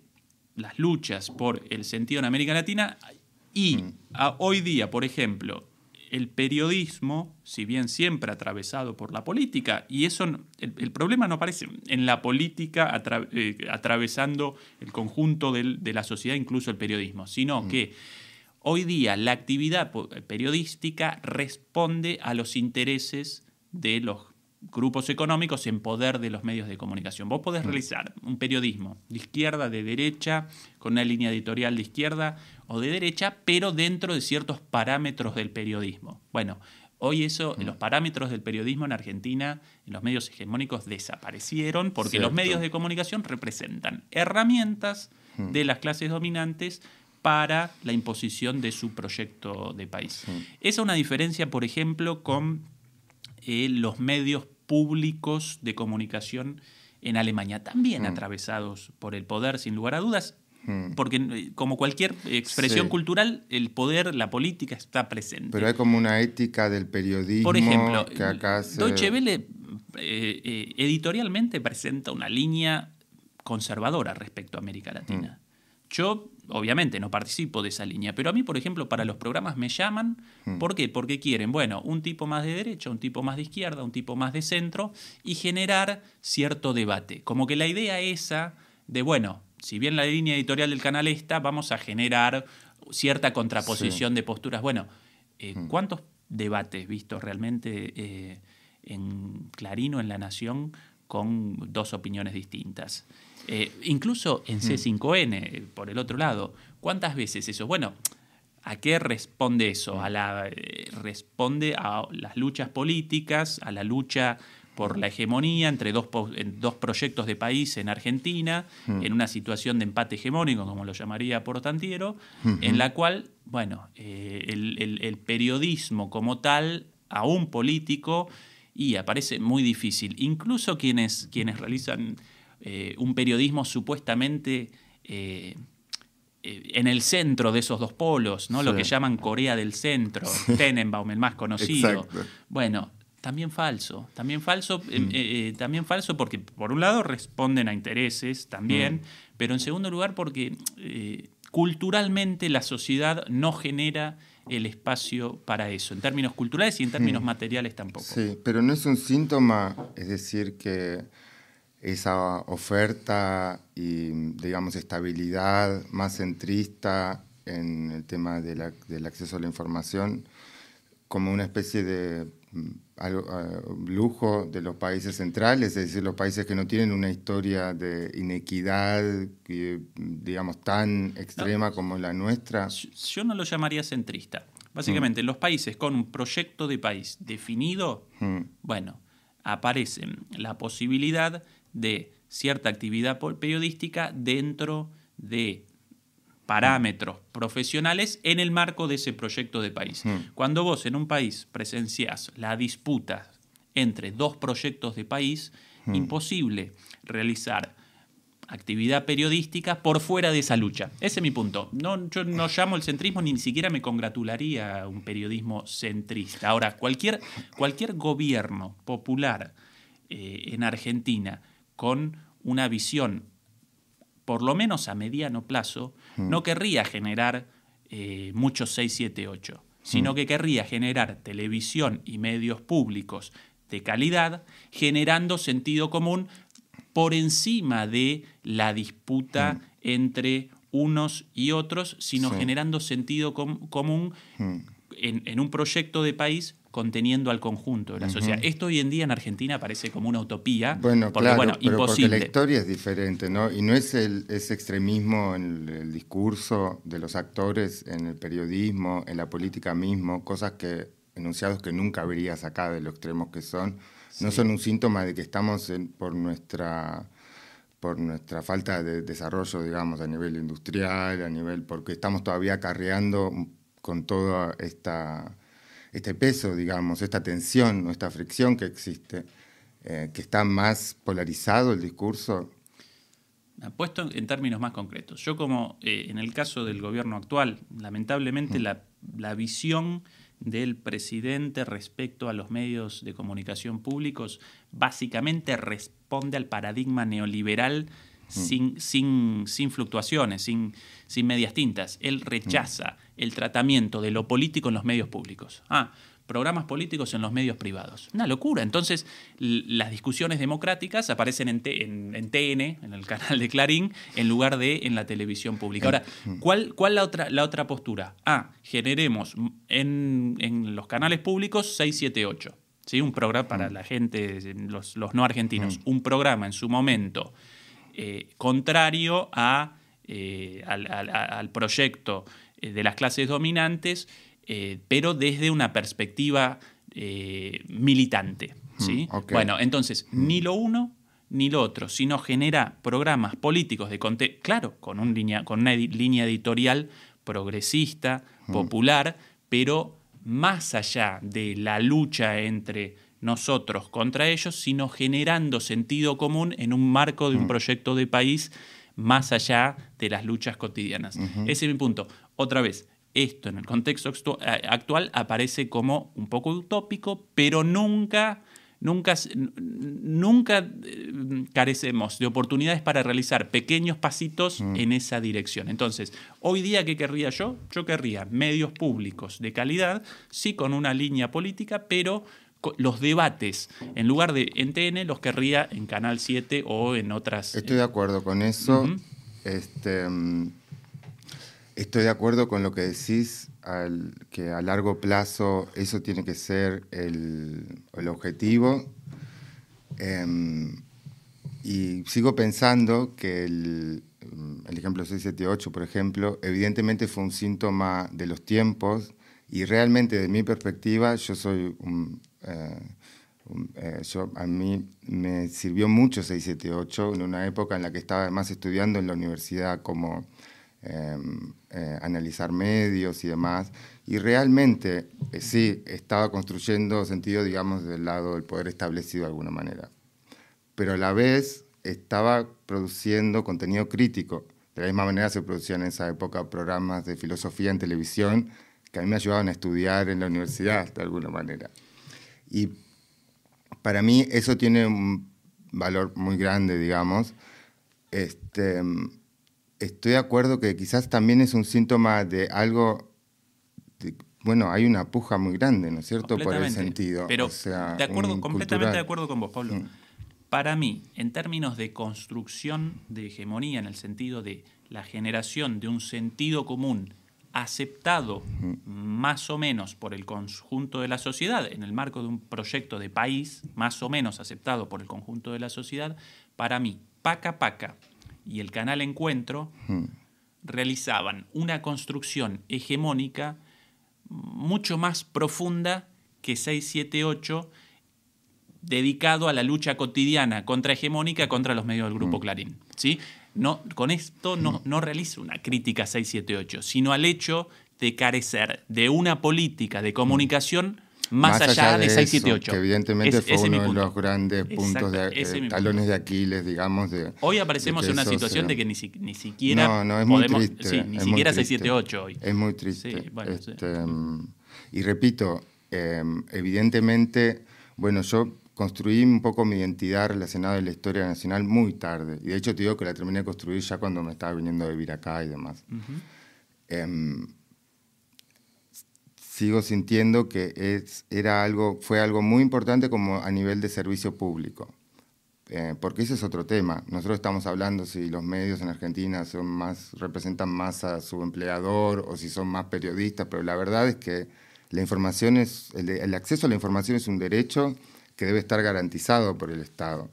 las luchas por el sentido en América Latina y hoy día, por ejemplo, el periodismo, si bien siempre atravesado por la política, y eso el, problema no aparece en la política eh, atravesando el conjunto de la sociedad, incluso el periodismo, sino mm. que hoy día la actividad periodística responde a los intereses de los grupos económicos en poder de los medios de comunicación. Vos podés mm. realizar un periodismo de izquierda, de derecha, con una línea editorial de izquierda o de derecha, pero dentro de ciertos parámetros del periodismo. Bueno, hoy eso, mm. los parámetros del periodismo en Argentina, en los medios hegemónicos, desaparecieron porque los medios de comunicación representan herramientas mm. de las clases dominantes para la imposición de su proyecto de país. Esa es una diferencia, por ejemplo, con eh, los medios públicos de comunicación en Alemania, también mm. atravesados por el poder, sin lugar a dudas, mm. Porque eh, como cualquier expresión cultural, el poder, la política está presente. Pero hay como una ética del periodismo. Por ejemplo, que acá Deutsche Welle eh, eh, editorialmente presenta una línea conservadora respecto a América Latina. Mm. Yo obviamente no participo de esa línea, pero a mí, por ejemplo, para los programas me llaman. Hmm. ¿Por qué? Porque quieren, bueno, un tipo más de derecha, un tipo más de izquierda, un tipo más de centro y generar cierto debate. Como que la idea esa de, bueno, si bien la línea editorial del canal está, vamos a generar cierta contraposición de posturas. Bueno, eh, hmm. ¿cuántos debates vistos realmente eh, en Clarino, en La Nación, con dos opiniones distintas? Eh, incluso en C5N, por el otro lado, ¿cuántas veces eso? Bueno, ¿a qué responde eso? A la, eh, responde a las luchas políticas, a la lucha por la hegemonía entre dos, dos proyectos de país en Argentina, en una situación de empate hegemónico, como lo llamaría Portantiero, en la cual, bueno, eh, el, el, periodismo como tal, aún político, y aparece muy difícil. Incluso quienes, quienes realizan eh, un periodismo supuestamente eh, eh, en el centro de esos dos polos, ¿no? lo que llaman Corea del Centro, Tenenbaum, el más conocido. Bueno, también falso, también falso, mm. también falso porque por un lado responden a intereses también, mm. pero en segundo lugar porque culturalmente la sociedad no genera el espacio para eso, en términos culturales y en términos mm. materiales tampoco. Sí, pero no es un síntoma, es decir, que esa oferta y, digamos, estabilidad más centrista en el tema del acceso a la información como una especie de mm, ah, lujo de los países centrales, es decir, los países que no tienen una historia de inequidad, digamos, tan extrema como la nuestra. Yo no lo llamaría centrista. Básicamente, los países con un proyecto de país definido, Mm. bueno, aparece la posibilidad de cierta actividad periodística dentro de parámetros profesionales en el marco de ese proyecto de país. Mm. Cuando vos en un país presenciás la disputa entre dos proyectos de país, imposible realizar actividad periodística por fuera de esa lucha. Ese es mi punto. No, yo no llamo el centrismo ni siquiera me congratularía un periodismo centrista. Ahora, cualquier, cualquier gobierno popular eh, en Argentina con una visión, por lo menos a mediano plazo, no querría generar eh, muchos 678, sino que querría generar televisión y medios públicos de calidad, generando sentido común por encima de la disputa entre unos y otros, sino Sí. generando sentido com- común en, en un proyecto de país conteniendo al conjunto de la sociedad. Esto hoy en día en Argentina parece como una utopía, Bueno, porque claro, bueno, pero porque imposible. la historia es diferente, ¿no? Y no es el, ese extremismo en el, el discurso de los actores, en el periodismo, en la política mismo, cosas que, enunciados que nunca verías acá de los extremos que son, no son un síntoma de que estamos en- por nuestra por nuestra falta de desarrollo, digamos, a nivel industrial, a nivel, porque estamos todavía acarreando con todo esta, este peso, digamos, esta tensión, esta fricción que existe, eh, que está más polarizado el discurso. Puesto en, términos más concretos, yo como eh, en el caso del gobierno actual, lamentablemente la, la visión del presidente respecto a los medios de comunicación públicos básicamente responde al paradigma neoliberal sin, sin, sin fluctuaciones, sin, sin medias tintas. Él rechaza el tratamiento de lo político en los medios públicos. Ah, programas políticos en los medios privados. Una locura. Entonces, las discusiones democráticas aparecen en, en- en TN, en el canal de Clarín, en lugar de en la televisión pública. Ahora, ¿cuál, cuál la, otra, la otra postura? Ah, generemos en, en los canales públicos 678. ¿sí? Un programa para la gente, los, los no argentinos. Un programa en su momento eh, contrario a, eh, al, al- al proyecto eh, de las clases dominantes, pero desde una perspectiva militante. ¿sí? ok. Bueno, entonces, ni lo uno ni lo otro, sino genera programas políticos de conte claro, con, un línea, con una línea editorial progresista, popular, pero más allá de la lucha entre nosotros contra ellos, sino generando sentido común en un marco de un proyecto de país más allá de las luchas cotidianas. Ese es mi punto. Otra vez, esto en el contexto actu- actual aparece como un poco utópico, pero nunca, nunca, nunca eh, carecemos de oportunidades para realizar pequeños pasitos en esa dirección. Entonces, hoy día, ¿qué querría yo? Yo querría medios públicos de calidad, sí con una línea política, pero los debates, en lugar de en TN, los querría en Canal 7 o en otras... Estoy de acuerdo con eso. Este, estoy de acuerdo con lo que decís, al- que a largo plazo eso tiene que ser el, el objetivo. Em, y sigo pensando que el, mm, el ejemplo 678, por ejemplo, evidentemente fue un síntoma de los tiempos y realmente, de mi perspectiva, yo soy un... eh, un- eh, yo, a mí me sirvió mucho 678 en una época en la que estaba además estudiando en la universidad como eh, eh, analizar medios y demás. Y realmente, eh, sí, estaba construyendo sentido, digamos, del lado del poder establecido de alguna manera. Pero a la vez estaba produciendo contenido crítico. De la misma manera se producían en esa época programas de filosofía en televisión que a mí me ayudaban a estudiar en la universidad, de alguna manera. Y para mí eso tiene un valor muy grande, digamos. Este, estoy de acuerdo que quizás también es un síntoma de algo, de- bueno, hay una puja muy grande, ¿no es cierto? Por el sentido. Pero o sea, de acuerdo, completamente de acuerdo con vos, Pablo. Mm. Para mí, en términos de construcción de hegemonía, en el sentido de la generación de un sentido común aceptado más o menos por el conjunto de la sociedad, en el marco de un proyecto de país más o menos aceptado por el conjunto de la sociedad, para mí, Paca Paca y el canal Encuentro realizaban una construcción hegemónica mucho más profunda que 678 dedicado a la lucha cotidiana contrahegemónica contra los medios del Grupo. Clarín. ¿sí? No, con esto no, no realizo una crítica a 678, sino al hecho de carecer de una política de comunicación más, allá, de, 678. que evidentemente fue uno de los grandes puntos de eh, talones de Aquiles, digamos. De, hoy aparecemos en una situación de que ni, ni siquiera no, no, es muy triste, sí, ni siquiera 678 hoy. Es muy triste. Este, y repito, em, evidentemente, bueno, yo construí un poco mi identidad relacionada a la historia nacional muy tarde. Y de hecho te digo que la terminé de construir ya cuando me estaba viniendo a vivir acá y demás sigo sintiendo que es, era algo, fue algo muy importante como a nivel de servicio público. Eh, porque ese es otro tema. Nosotros estamos hablando si los medios en Argentina son más, representan más a su empleador o si son más periodistas, pero la verdad es que la información es, el, acceso a la información es un derecho que debe estar garantizado por el Estado.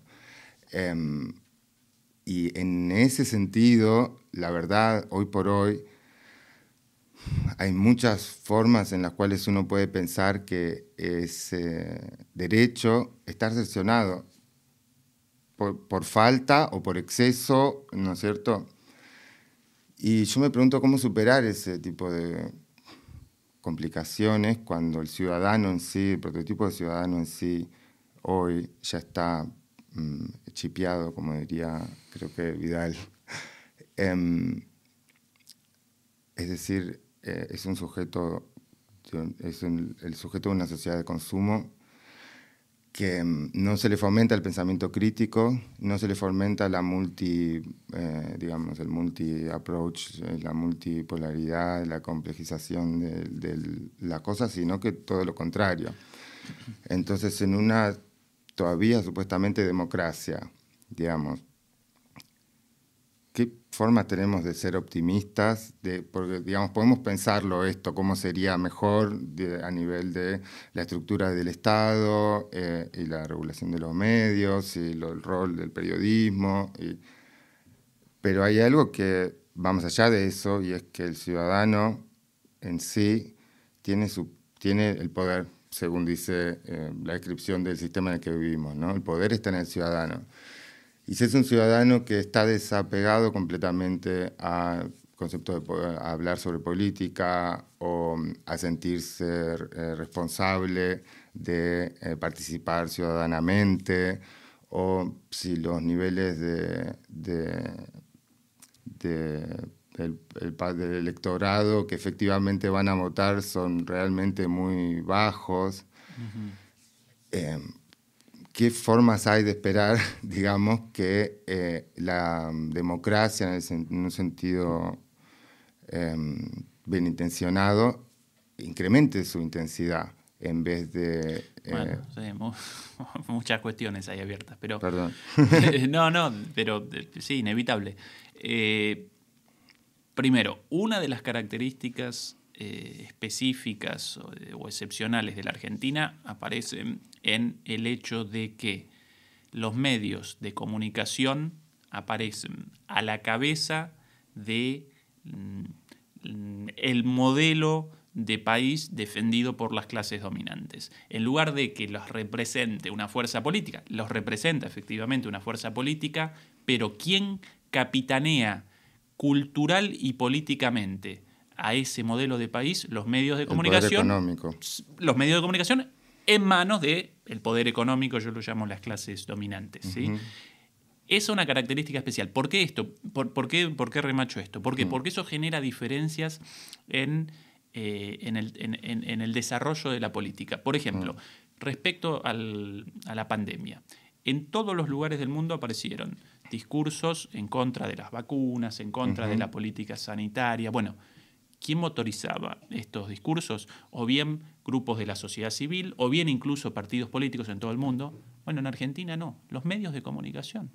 Em, y en ese sentido, la verdad, hoy por hoy, hay muchas formas en las cuales uno puede pensar que ese derecho está cercenado por, falta o por exceso, ¿no es cierto? Y yo me pregunto cómo superar ese tipo de complicaciones cuando el ciudadano en sí, el prototipo de ciudadano en sí, hoy ya está mm, chipeado, como diría, creo que Vidal. Em, es decir, eh, es un sujeto, es el sujeto de una sociedad de consumo que mm, no se le fomenta el pensamiento crítico, no se le fomenta la multi, eh, digamos, el multi-approach, eh, la multipolaridad, la complejización de, de, la cosa, sino que todo lo contrario. Entonces, en una todavía supuestamente democracia, digamos, ¿qué forma tenemos de ser optimistas? De, porque, digamos, podemos pensarlo esto, cómo sería mejor a nivel de la estructura del Estado eh, y la regulación de los medios y el rol del periodismo. pero hay algo que va más allá de eso y es que el ciudadano en sí tiene, su, tiene el poder, según dice eh, la descripción del sistema en el que vivimos. El poder está en el ciudadano. Y si es un ciudadano que está desapegado completamente al concepto de poder hablar sobre política o a sentirse eh, responsable de eh, participar ciudadanamente, o si los niveles de, del, electorado que efectivamente van a votar son realmente muy bajos qué formas hay de esperar, digamos, que eh, la democracia, en, un sentido em, bien intencionado, incremente su intensidad en vez de... Eh, bueno, muchas cuestiones ahí abiertas, pero... Perdón. no, no, pero sí, inevitable. Eh, primero, una de las características específicas o, o, excepcionales de la Argentina aparecen en el hecho de que los medios de comunicación aparecen a la cabeza de mm, el modelo de país defendido por las clases dominantes. En lugar de que los represente una fuerza política, los representa efectivamente una fuerza política, pero ¿quién capitanea cultural y políticamente a ese modelo de país? Los medios de comunicación. Los medios de comunicación en manos del el poder económico, yo lo llamo las clases dominantes. ¿sí? Es una característica especial. ¿Por qué esto? ¿Por, qué, por qué, remacho esto? Porque eso genera diferencias en, eh, en, el, en, el, desarrollo de la política. Por ejemplo, respecto al, a la pandemia. En todos los lugares del mundo aparecieron discursos en contra de las vacunas, en contra de la política sanitaria. Bueno, ¿Quién motorizaba estos discursos? O bien grupos de la sociedad civil, o bien incluso partidos políticos en todo el mundo. Bueno, en Argentina no, los medios de comunicación.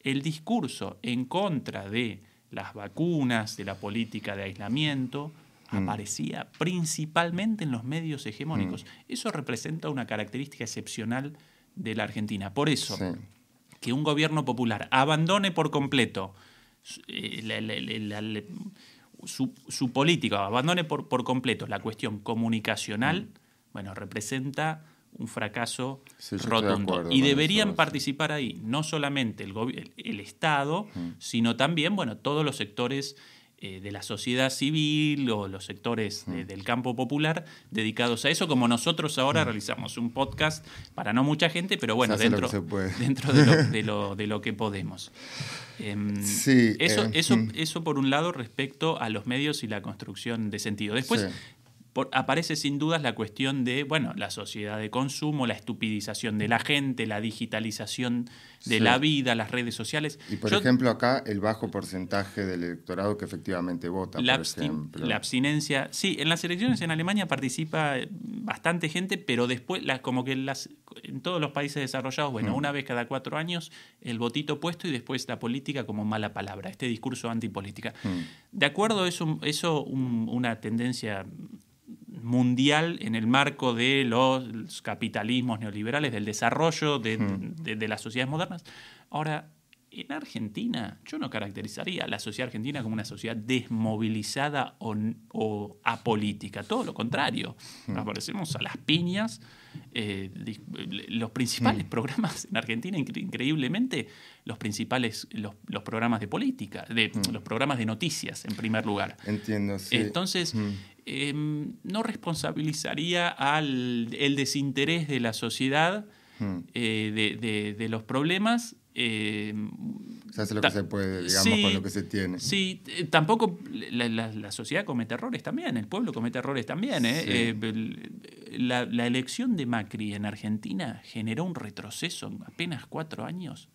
El discurso en contra de las vacunas, de la política de aislamiento, mm. aparecía principalmente en los medios hegemónicos. Mm. Eso representa una característica excepcional de la Argentina. Por eso, que un gobierno popular abandone por completo eh, su, política, abandone por, por, completo la cuestión comunicacional, mm. bueno, representa un fracaso rotundo. Y deberían participar ahí no solamente el, el Estado, mm. sino también, bueno, todos los sectores eh, de la sociedad civil o los sectores mm. del campo popular dedicados a eso, como nosotros ahora mm. realizamos un podcast para no mucha gente, pero bueno, dentro, dentro de, lo, de, lo, que podemos. Em, sí, eso, eh, eso, mm. eso por un lado respecto a los medios y la construcción de sentido. Después, aparece sin dudas la cuestión de, bueno, la sociedad de consumo, la estupidización de la gente, la digitalización de la vida, las redes sociales. Y por ejemplo acá el bajo porcentaje del electorado que efectivamente vota, la, por ejemplo. la abstinencia, sí, en las elecciones en Alemania participa bastante gente, pero después, como que las, en todos los países desarrollados, bueno, mm. una vez cada cuatro años el votito puesto y después la política como mala palabra, este discurso antipolítica. Mm. De acuerdo, eso, eso una tendencia mundial en el marco de los capitalismos neoliberales, del desarrollo de, las sociedades modernas. Ahora, en Argentina, yo no caracterizaría a la sociedad argentina como una sociedad desmovilizada o, apolítica, todo lo contrario. Nos parecemos a las piñas. Eh, los principales programas en Argentina, increíblemente, los principales, los, programas de política, de, los programas de noticias, en primer lugar. Entiendo, sí. Entonces, Em, no responsabilizaría al el desinterés de la sociedad hmm. eh, de, los problemas. Eh, se hace lo que se puede, digamos, con lo que se tiene. Sí, eh, tampoco la, sociedad comete errores también, el pueblo comete errores también. Eh, la, la, elección de Macri en Argentina generó un retroceso en apenas cuatro años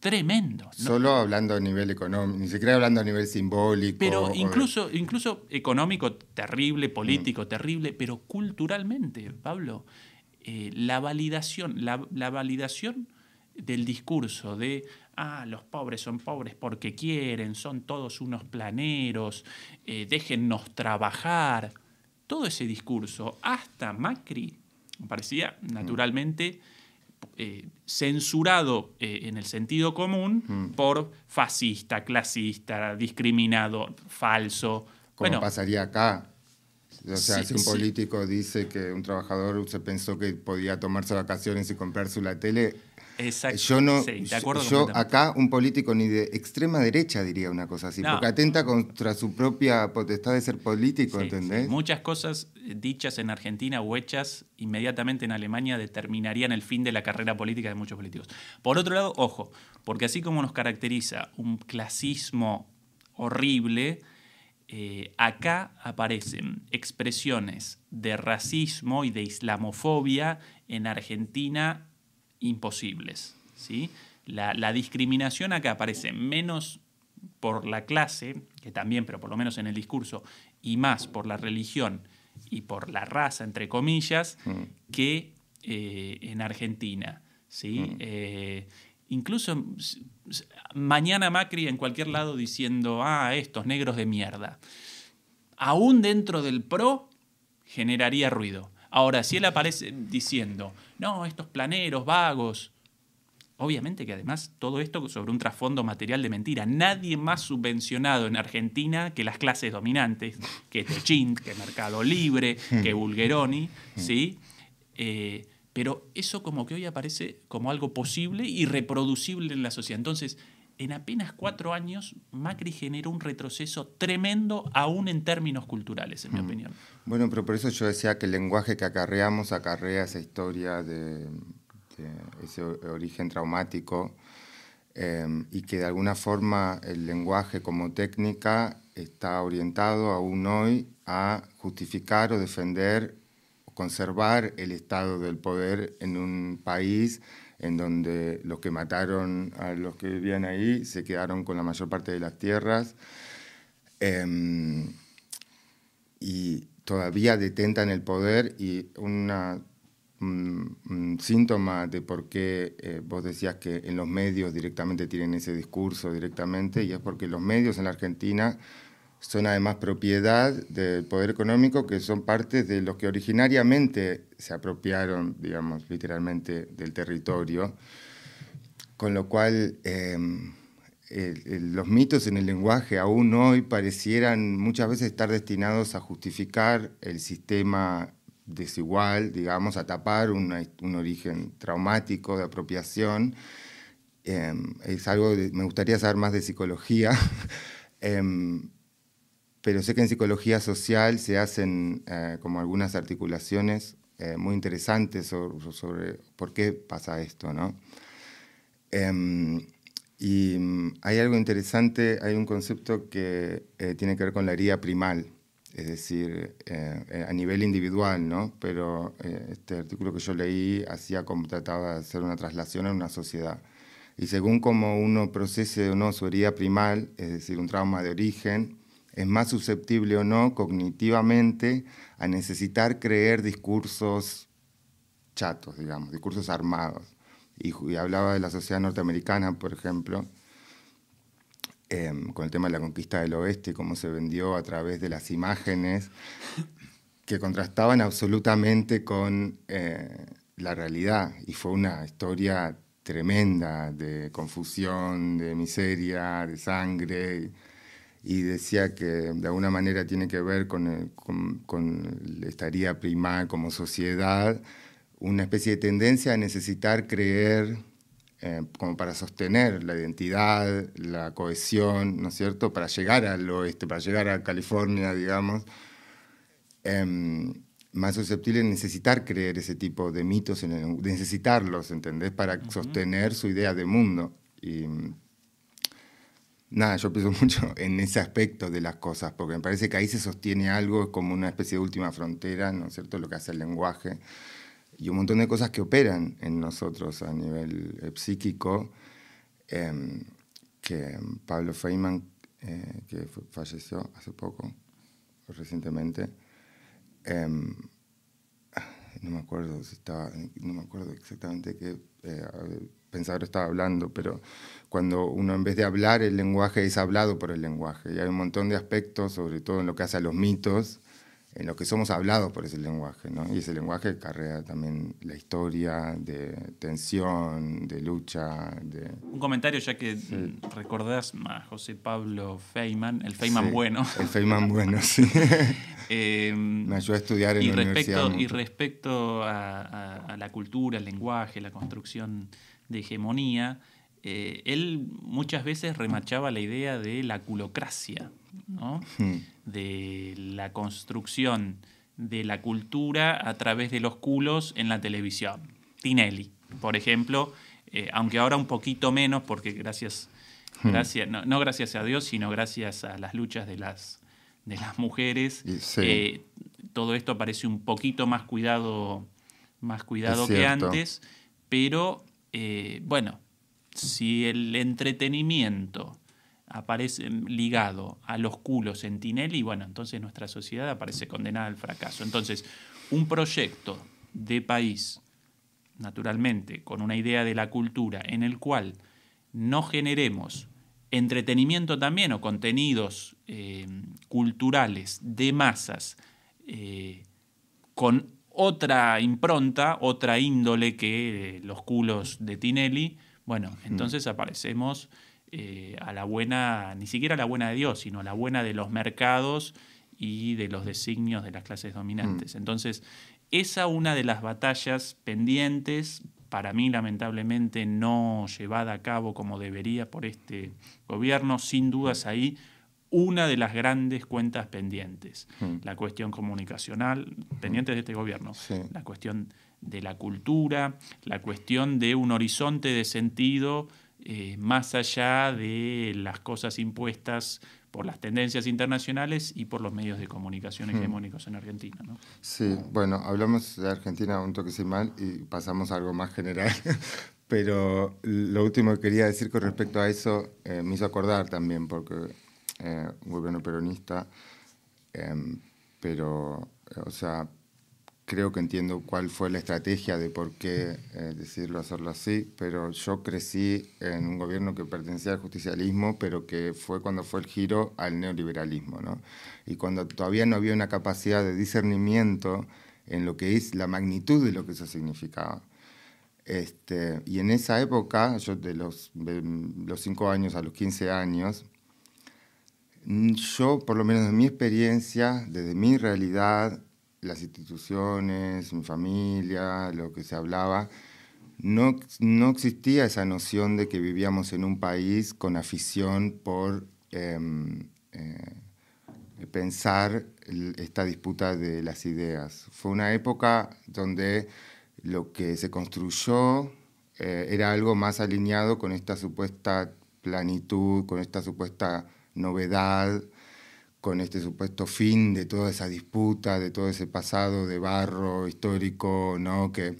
tremendo. Solo hablando a nivel económico, ni siquiera hablando a nivel simbólico. Pero incluso, incluso económico terrible, político mm. terrible, pero culturalmente, Pablo, eh, la validación, la, validación del discurso de ah, los pobres son pobres porque quieren, son todos unos planeros, eh, déjennos trabajar. Todo ese discurso, hasta Macri, me parecía mm. naturalmente eh, censurado eh, en el sentido común mm. por fascista, clasista, discriminado, falso. Como pasaría acá. O sea, si un político dice que un trabajador se pensó que podía tomarse vacaciones y comprarse la tele, Exacto. Yo no, yo acá un político ni de extrema derecha diría una cosa así, porque atenta contra su propia potestad de ser político, ¿entendés? Muchas cosas dichas en Argentina o hechas inmediatamente en Alemania determinarían el fin de la carrera política de muchos políticos. Por otro lado, ojo, porque así como nos caracteriza un clasismo horrible, eh, acá aparecen expresiones de racismo y de islamofobia en Argentina imposibles. ¿sí? La, discriminación acá aparece menos por la clase, que también, pero por lo menos en el discurso, y más por la religión y por la raza, entre comillas, mm. que eh, en Argentina. ¿sí? Mm. Eh, incluso mañana Macri en cualquier lado diciendo, ah, estos negros de mierda. Aún dentro del PRO generaría ruido. Ahora, si él aparece diciendo, no, estos planeros vagos, obviamente que además todo esto sobre un trasfondo material de mentira. Nadie más subvencionado en Argentina que las clases dominantes, que Techint, que Mercado Libre, que Bulgeroni, ¿sí? Eh, pero eso como que hoy aparece como algo posible y reproducible en la sociedad. Entonces, en apenas cuatro años, Macri generó un retroceso tremendo, aún en términos culturales, en mi mm. opinión. Bueno, pero por eso yo decía que el lenguaje que acarreamos acarrea esa historia de, ese origen traumático em, y que de alguna forma el lenguaje como técnica está orientado aún hoy a justificar o defender o conservar el estado del poder en un país en donde los que mataron a los que vivían ahí se quedaron con la mayor parte de las tierras. Em, y todavía detentan el poder y un, síntoma de por qué eh, vos decías que en los medios directamente tienen ese discurso directamente y es porque los medios en la Argentina son además propiedad del poder económico que son parte de los que originariamente se apropiaron, digamos, literalmente del territorio, con lo cual em, los mitos en el lenguaje aún hoy parecieran muchas veces estar destinados a justificar el sistema desigual, digamos, a tapar un origen traumático de apropiación. Em, es algo, me gustaría saber más de psicología, em, pero sé que en psicología social se hacen eh, como algunas articulaciones eh, muy interesantes sobre, por qué pasa esto, ¿no? Em, y mm, hay algo interesante, hay un concepto que eh, tiene que ver con la herida primal, es decir, eh, a nivel individual, ¿no? Pero eh, este artículo que yo leí hacía como trataba de hacer una traslación en una sociedad. Y según cómo uno procese o no su herida primal, es decir, un trauma de origen, es más susceptible o no cognitivamente a necesitar creer discursos chatos, digamos, discursos armados y, hablaba de la sociedad norteamericana, por ejemplo, em, con el tema de la conquista del oeste, cómo se vendió a través de las imágenes que contrastaban absolutamente con eh, la realidad. Y fue una historia tremenda de confusión, de miseria, de sangre. Y, decía que de alguna manera tiene que ver con, con, con estaría primar como sociedad una especie de tendencia a necesitar creer eh, como para sostener la identidad, la cohesión, ¿no es cierto?, para llegar al oeste, para llegar a California, digamos, em, más susceptible de necesitar creer ese tipo de mitos, en necesitarlos, ¿entendés?, para sostener su idea de mundo. Y nada, yo pienso mucho en ese aspecto de las cosas, porque me parece que ahí se sostiene algo, como una especie de última frontera, ¿no es cierto?, lo que hace el lenguaje y un montón de cosas que operan en nosotros a nivel eh, psíquico, em, que Pablo Feynman, eh, que falleció hace poco, recientemente, em, no me acuerdo si estaba, no me acuerdo exactamente qué eh, pensador estaba hablando, pero cuando uno en vez de hablar el lenguaje es hablado por el lenguaje, y hay un montón de aspectos, sobre todo en lo que hace a los mitos, en lo que somos hablados por ese lenguaje, ¿no? Y ese lenguaje carrea también la historia de tensión, de lucha, de... Un comentario ya que recordás a José Pablo Feynman, el Feynman bueno. El Feynman bueno, sí. Eh, Me ayudó a estudiar en y la respecto, universidad. Y respecto a, la cultura, el lenguaje, la construcción de hegemonía, eh, él muchas veces remachaba la idea de la culocracia, ¿no? Hmm de la construcción de la cultura a través de los culos en la televisión. Tinelli, por ejemplo, eh, aunque ahora un poquito menos, porque gracias, hmm. gracias no, gracias a Dios, sino gracias a las luchas de las, de las mujeres, eh, todo esto parece un poquito más cuidado, más cuidado que antes, pero bueno, si el entretenimiento aparece ligado a los culos en Tinelli, bueno, entonces nuestra sociedad aparece condenada al fracaso. Entonces, un proyecto de país, naturalmente, con una idea de la cultura, en el cual no generemos entretenimiento también o contenidos eh, culturales de masas eh, con otra impronta, otra índole que eh, los culos de Tinelli, bueno, mm. entonces aparecemos eh, a la buena, ni siquiera a la buena de Dios, sino a la buena de los mercados y de los designios de las clases dominantes. Mm. Entonces, esa una de las batallas pendientes, para mí lamentablemente no llevada a cabo como debería por este gobierno, sin dudas ahí una de las grandes cuentas pendientes. Mm. La cuestión comunicacional, pendientes de este gobierno, la cuestión de la cultura, la cuestión de un horizonte de sentido eh, más allá de las cosas impuestas por las tendencias internacionales y por los medios de comunicación hmm. hegemónicos en Argentina. ¿no? Sí, bueno, hablamos de Argentina un toque sin mal y pasamos a algo más general. Pero lo último que quería decir con respecto a eso eh, me hizo acordar también, porque eh, un gobierno peronista, em, pero, o sea, creo que entiendo cuál fue la estrategia de por qué eh, decirlo, hacerlo así, pero yo crecí en un gobierno que pertenecía al justicialismo, pero que fue cuando fue el giro al neoliberalismo, ¿no? Y cuando todavía no había una capacidad de discernimiento en lo que es la magnitud de lo que eso significaba. Este, y en esa época, yo de los, de los 5 años a los 15 años, yo, por lo menos de mi experiencia, desde mi realidad, las instituciones, mi familia, lo que se hablaba, no, no existía esa noción de que vivíamos en un país con afición por em, eh, pensar esta disputa de las ideas. Fue una época donde lo que se construyó eh, era algo más alineado con esta supuesta planitud, con esta supuesta novedad, con este supuesto fin de toda esa disputa, de todo ese pasado de barro histórico, ¿no? que,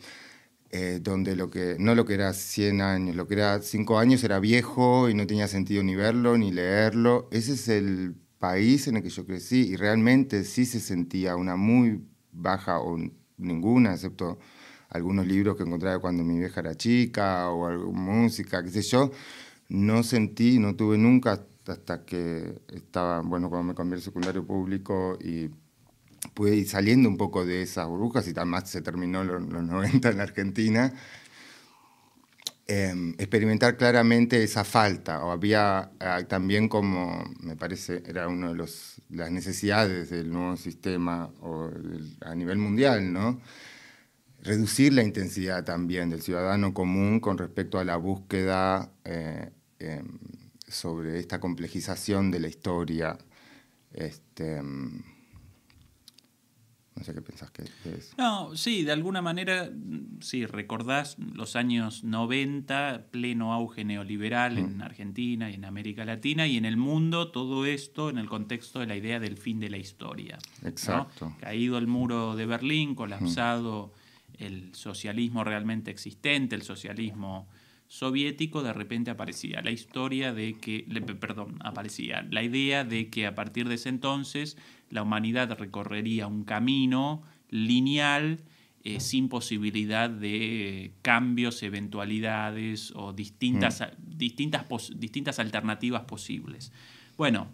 eh, donde lo que, no lo que era 100 años, lo que era 5 años era viejo y no tenía sentido ni verlo ni leerlo. Ese es el país en el que yo crecí y realmente sí se sentía una muy baja o ninguna, excepto algunos libros que encontraba cuando mi vieja era chica o alguna música, qué sé yo, no sentí, no tuve nunca hasta que estaba, bueno, cuando me cambié al secundario público y pude ir saliendo un poco de esas burbujas y además se terminó los, los 90 en la Argentina, em, experimentar claramente esa falta, o había ah, también como, me parece, era una de los, las necesidades del nuevo sistema o a nivel mundial, ¿no? Reducir la intensidad también del ciudadano común con respecto a la búsqueda eh, em, sobre esta complejización de la historia. Este, mm, no sé qué pensás que, es. No, sí, de alguna manera, sí, recordás los años 90, pleno auge neoliberal en Argentina y en América Latina y en el mundo, todo esto en el contexto de la idea del fin de la historia. Exacto. Caído el muro de Berlín, colapsado el socialismo realmente existente, el socialismo soviético, de repente aparecía la historia de que, perdón, aparecía la idea de que a partir de ese entonces la humanidad recorrería un camino lineal eh, sin posibilidad de cambios, eventualidades o distintas, mm. distintas, distintas alternativas posibles. Bueno,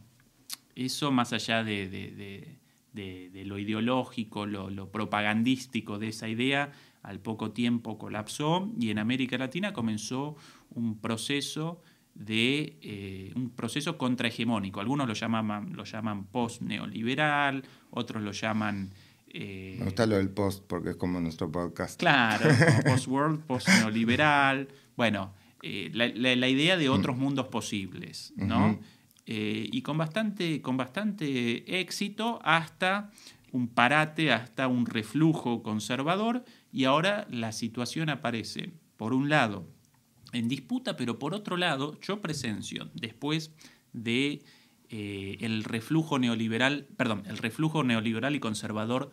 eso más allá de, lo ideológico, lo propagandístico de esa idea, al poco tiempo colapsó y en América Latina comenzó un proceso de eh, un proceso contrahegemónico. Algunos lo llaman, lo llaman post-neoliberal, otros lo llaman... Eh, Me gusta lo del post porque es como nuestro podcast. Claro, post-world, post-neoliberal. Bueno, eh, la, idea de otros mundos posibles, ¿no? y con bastante, con bastante éxito hasta un parate, hasta un reflujo conservador y ahora la situación aparece, por un lado, en disputa, pero por otro lado, yo presencio, después de eh, el reflujo neoliberal, perdón, el reflujo neoliberal y conservador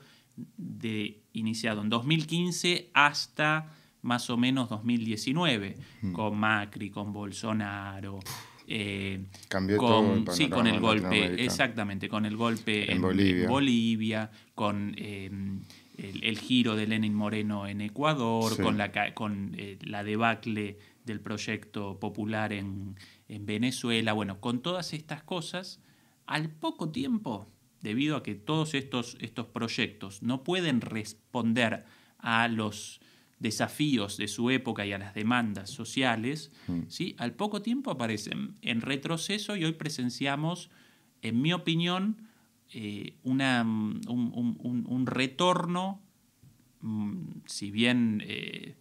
de, iniciado en 2015 hasta más o menos 2019, mm. con Macri, con Bolsonaro. Eh, Cambió con, todo Sí, con el golpe, exactamente, con el golpe en, Bolivia. con eh, el, giro de Lenin Moreno en Ecuador, con, la, con eh, la debacle del proyecto popular en, Venezuela, bueno, con todas estas cosas, al poco tiempo, debido a que todos estos, estos proyectos no pueden responder a los desafíos de su época y a las demandas sociales, mm. ¿sí? al poco tiempo aparecen en retroceso y hoy presenciamos, en mi opinión, eh, una, un, retorno, mm, si bien, eh,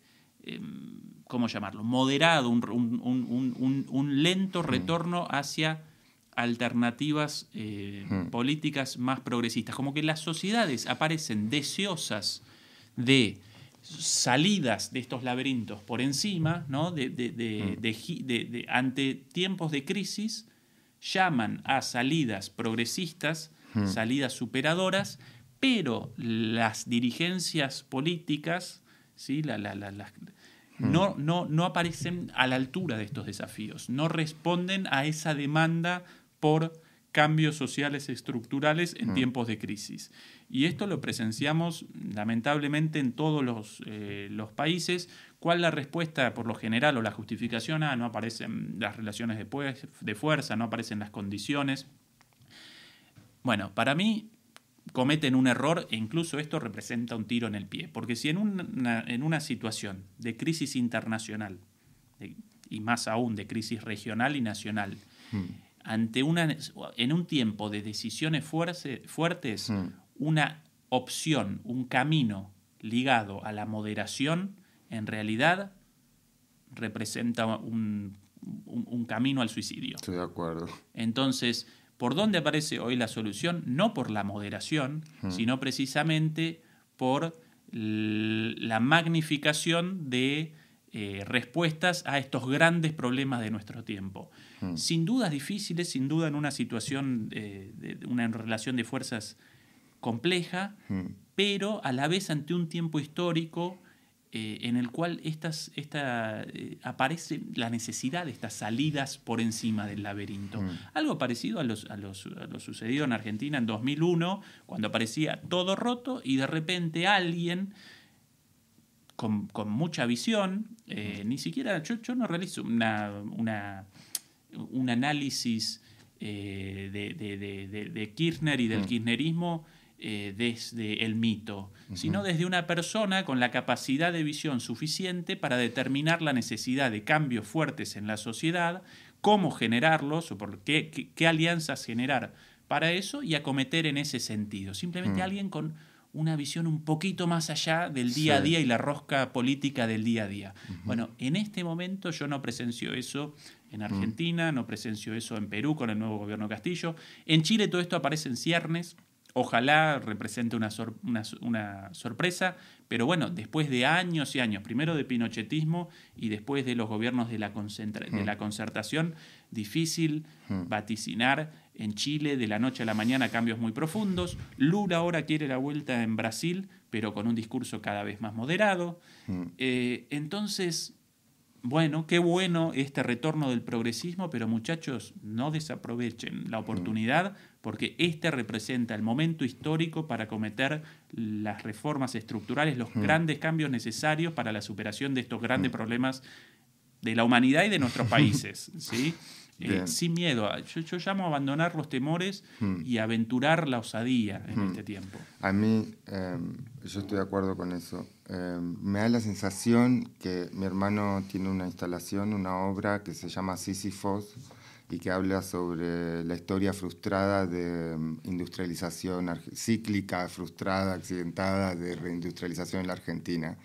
em, ¿cómo llamarlo? Moderado, un, lento mm. retorno hacia alternativas eh, mm. políticas más progresistas. Como que las sociedades aparecen deseosas de salidas de estos laberintos por encima, ¿no? de, ante tiempos de crisis, llaman a salidas progresistas salidas superadoras, pero las dirigencias políticas ¿sí? La, no, no, no aparecen a la altura de estos desafíos, no responden a esa demanda por cambios sociales estructurales en tiempos de crisis. Y esto lo presenciamos lamentablemente en todos los, eh, los países. ¿Cuál la respuesta por lo general o la justificación? Ah, no aparecen las relaciones de, de fuerza, no aparecen las condiciones. Bueno, para mí cometen un error e incluso esto representa un tiro en el pie. Porque si en una, en una situación de crisis internacional, y más aún de crisis regional y nacional, hmm. ante una, en un tiempo de decisiones fuertes, hmm. una opción, un camino ligado a la moderación, en realidad representa un, un camino al suicidio. Estoy de acuerdo. Entonces, ¿Por dónde aparece hoy la solución? No por la moderación, sino precisamente por la magnificación de eh, respuestas a estos grandes problemas de nuestro tiempo. Sin dudas difíciles, sin duda en una situación, eh, de una relación de fuerzas compleja, pero a la vez ante un tiempo histórico eh, en el cual estas, esta, eh, aparece la necesidad de estas salidas por encima del laberinto. Mm. Algo parecido a, los, a, los, lo sucedido en Argentina en 2001, cuando aparecía todo roto y de repente alguien con, mucha visión, eh, ni siquiera, yo, yo no realizo una, una, un análisis de, de, de, Kirchner y del mm. kirchnerismo eh, desde el mito, sino desde una persona con la capacidad de visión suficiente para determinar la necesidad de cambios fuertes en la sociedad, cómo generarlos o por qué, qué, alianzas generar para eso y acometer en ese sentido. Simplemente mm. alguien con una visión un poquito más allá del día a día y la rosca política del día a día. Bueno, en este momento yo no presencio eso en mm. Argentina, no presencio eso en Perú con el nuevo gobierno Castillo. En Chile todo esto aparece en ciernes, Ojalá represente una, una, sorpresa, pero bueno, después de años y años, primero de pinochetismo y después de los gobiernos de la, de la mm. concertación, difícil mm. vaticinar en Chile de la noche a la mañana cambios muy profundos. Lula ahora quiere la vuelta en Brasil, pero con un discurso cada vez más moderado. Mm. Eh, entonces, bueno, qué bueno este retorno del progresismo, pero muchachos, no desaprovechen la oportunidad porque este representa el momento histórico para cometer las reformas estructurales, los mm. grandes cambios necesarios para la superación de estos grandes mm. problemas de la humanidad y de nuestros países. ¿sí? Eh, sin miedo. Yo, llamo a abandonar los temores mm. y aventurar la osadía en este tiempo. A mí, em, yo estoy de acuerdo con eso. Em, me da la sensación que mi hermano tiene una instalación, una obra que se llama Sisyphos y que habla sobre la historia frustrada de mm, industrialización cíclica, frustrada, accidentada de reindustrialización en la Argentina.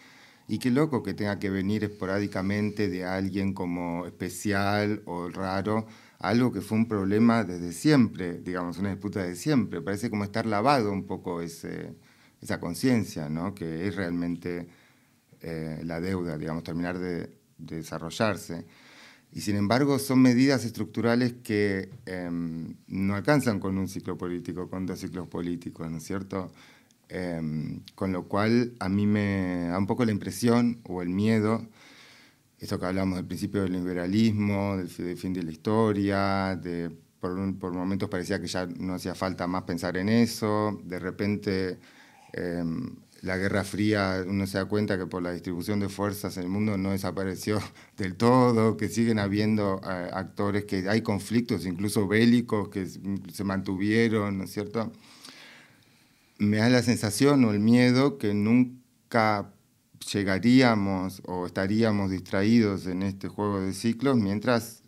Y qué loco que tenga que venir esporádicamente de alguien como especial o raro, algo que fue un problema desde siempre, digamos, una disputa de siempre. Parece como estar lavado un poco ese, esa conciencia, ¿no? que es realmente eh, la deuda, digamos, terminar de, de desarrollarse. Y sin embargo son medidas estructurales que em, no alcanzan con un ciclo político, con dos ciclos políticos, ¿no es cierto? Em, con lo cual a mí me da un poco la impresión o el miedo, esto que hablamos del principio del liberalismo, del, fin de la historia, de, por, por, momentos parecía que ya no hacía falta más pensar en eso, de repente em, la Guerra Fría, uno se da cuenta que por la distribución de fuerzas en el mundo no desapareció del todo, que siguen habiendo eh, actores, que hay conflictos incluso bélicos que se mantuvieron, ¿no es cierto? Me da la sensación o el miedo que nunca llegaríamos o estaríamos distraídos en este juego de ciclos mientras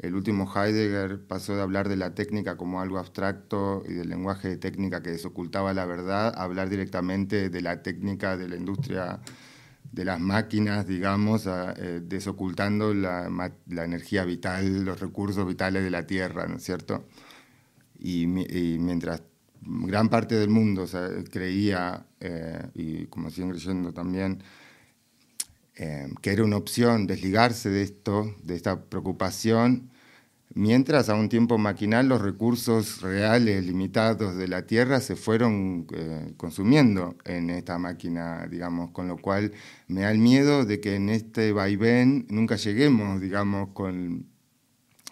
el último Heidegger pasó de hablar de la técnica como algo abstracto y del lenguaje de técnica que desocultaba la verdad a hablar directamente de la técnica de la industria de las máquinas, digamos, eh, desocultando la, energía vital, los recursos vitales de la Tierra, ¿no es cierto? Y, mientras gran parte del mundo creía, eh, y como siguen creyendo también, eh, que era una opción desligarse de esto, de esta preocupación, mientras a un tiempo maquinal los recursos reales limitados de la Tierra se fueron eh, consumiendo en esta máquina, digamos, con lo cual me da el miedo de que en este vaivén nunca lleguemos, digamos, con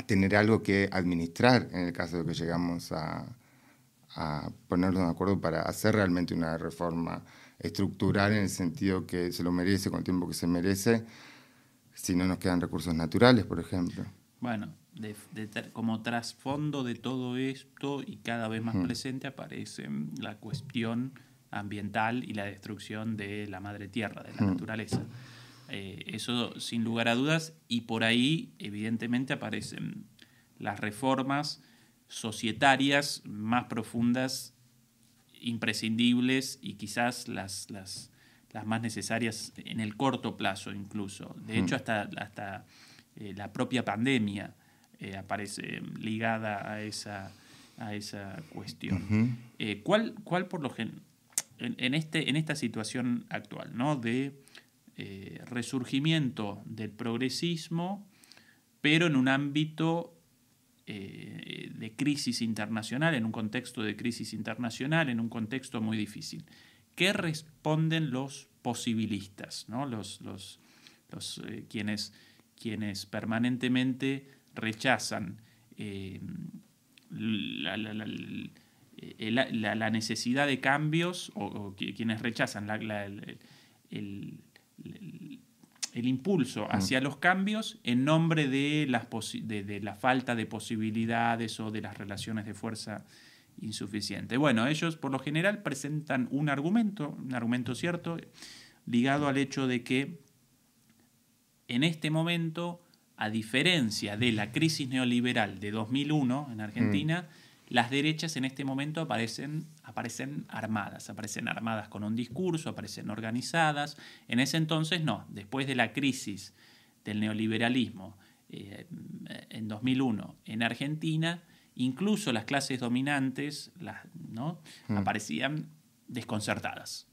tener algo que administrar en el caso de que llegamos a, a ponernos de acuerdo para hacer realmente una reforma estructural en el sentido que se lo merece con el tiempo que se merece, si no nos quedan recursos naturales, por ejemplo. Bueno, como trasfondo de todo esto y cada vez más presente aparece la cuestión ambiental y la destrucción de la madre tierra, de la naturaleza. Eh, eso sin lugar a dudas, y por ahí evidentemente aparecen las reformas societarias más profundas, imprescindibles y quizás las, las, más necesarias en el corto plazo incluso. De hecho, hasta, hasta eh, la propia pandemia eh, aparece ligada a esa, a esa cuestión. ¿cuál, ¿cuál, por lo general, en, este, en esta situación actual, ¿no? de eh, resurgimiento del progresismo, pero en un ámbito eh, de crisis internacional, en un contexto de crisis internacional, en un contexto muy difícil. ¿Qué responden los posibilistas, ¿no? los, los, eh, quienes, quienes permanentemente rechazan la, la, necesidad de cambios o, quienes rechazan el, el impulso mm. hacia los cambios en nombre de, las de, la falta de posibilidades o de las relaciones de fuerza insuficientes. Bueno, ellos por lo general presentan un argumento, un argumento cierto, ligado al hecho de que en este momento, a diferencia de la crisis neoliberal de 2001 en Argentina, mm las derechas en este momento aparecen, aparecen armadas, aparecen armadas con un discurso, aparecen organizadas. En ese entonces no, después de la crisis del neoliberalismo eh, en 2001 en Argentina, incluso las clases dominantes las, ¿no? Mm. aparecían desconcertadas.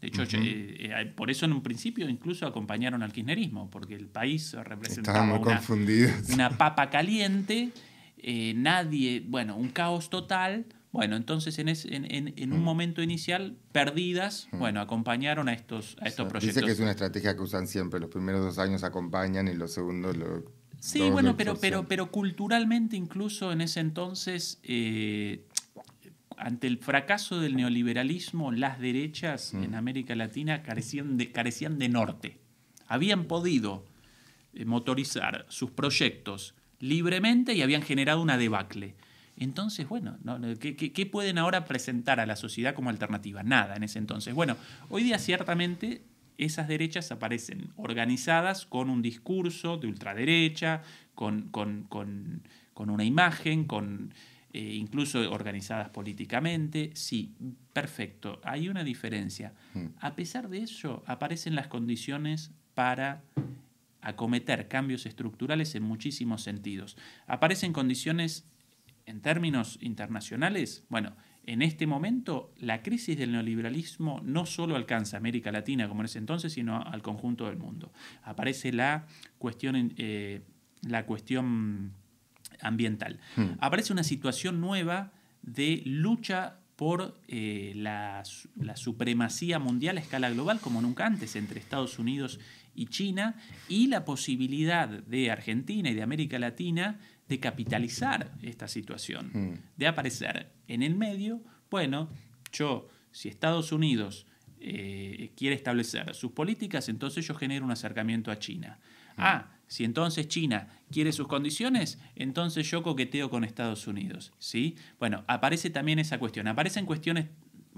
De hecho, eh, eh, por eso en un principio incluso acompañaron al kirchnerismo, porque el país representaba una, una papa caliente eh, nadie, bueno, un caos total. Bueno, entonces en, en, un mm. momento inicial, perdidas, mm. bueno, acompañaron a estos, a estos proyectos. Dice que es una estrategia que usan siempre, los primeros dos años acompañan y los segundos lo... Sí, bueno, pero, pero, pero culturalmente incluso en ese entonces, eh, ante el fracaso del neoliberalismo, las derechas mm. en América Latina carecían de, carecían de norte. Habían podido eh, motorizar sus proyectos libremente y habían generado una debacle. Entonces, bueno, ¿qué, pueden ahora presentar a la sociedad como alternativa? Nada en ese entonces. Bueno, hoy día ciertamente esas derechas aparecen organizadas con un discurso de ultraderecha, con, una imagen, con, eh, incluso organizadas políticamente. Sí, perfecto, hay una diferencia. Hmm. A pesar de eso, aparecen las condiciones para acometer cambios estructurales en muchísimos sentidos. ¿Aparecen condiciones en términos internacionales? Bueno, en este momento la crisis del neoliberalismo no solo alcanza a América Latina como en ese entonces, sino al conjunto del mundo. Aparece la cuestión, eh, la cuestión ambiental. Hmm. Aparece una situación nueva de lucha por eh, la, la, supremacía mundial a escala global como nunca antes entre Estados Unidos y China y la posibilidad de Argentina y de América Latina de capitalizar esta situación, mm. de aparecer en el medio, bueno, yo, si Estados Unidos eh, quiere establecer sus políticas, entonces yo genero un acercamiento a China. Mm. Ah, si entonces China quiere sus condiciones, entonces yo coqueteo con Estados Unidos. ¿sí? Bueno, aparece también esa cuestión. Aparecen cuestiones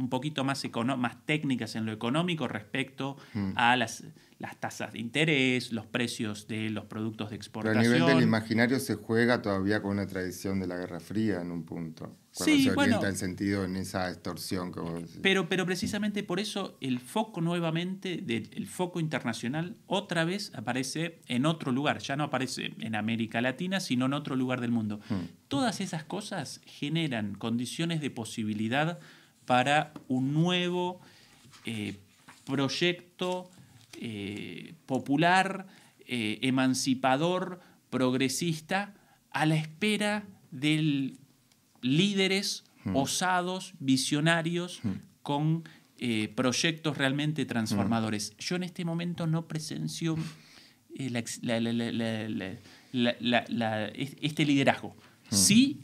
un poquito más, más técnicas en lo económico respecto mm. a las, las tasas de interés, los precios de los productos de exportación. Pero a nivel del imaginario se juega todavía con una tradición de la Guerra Fría en un punto. Cuando sí, se orienta el sentido en esa extorsión. pero, pero precisamente por eso el foco nuevamente, del foco internacional, otra vez aparece en otro lugar. Ya no aparece en América Latina, sino en otro lugar del mundo. Mm. Todas esas cosas generan condiciones de posibilidad para un nuevo eh, proyecto eh, popular, eh, emancipador, progresista, a la espera de líderes hmm. osados, visionarios, hmm. con proyectos realmente transformadores. Hmm. Yo en este momento no presencio este liderazgo. Sí,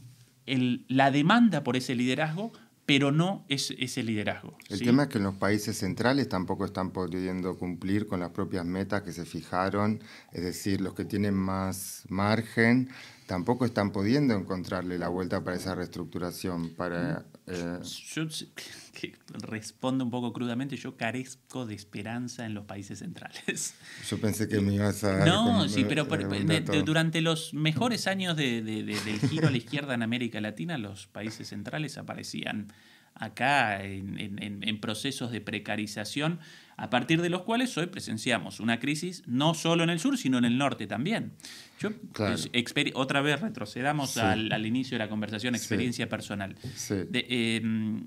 la demanda por ese liderazgo, pero no es ese liderazgo. El tema es que en los países centrales tampoco están pudiendo cumplir con las propias metas que se fijaron, es decir, los que tienen más margen tampoco están pudiendo encontrarle la vuelta para esa reestructuración. Para, eh, Yo respondo un poco crudamente, yo carezco de esperanza en los países centrales. Yo pensé que me ibas a... No, sí, pero, durante los mejores años del giro a la izquierda en América Latina, los países centrales aparecían acá en, procesos de precarización, a partir de los cuales hoy presenciamos una crisis no solo en el sur, sino en el norte también. Yo, otra vez retrocedamos al, inicio de la conversación, experiencia personal. Em,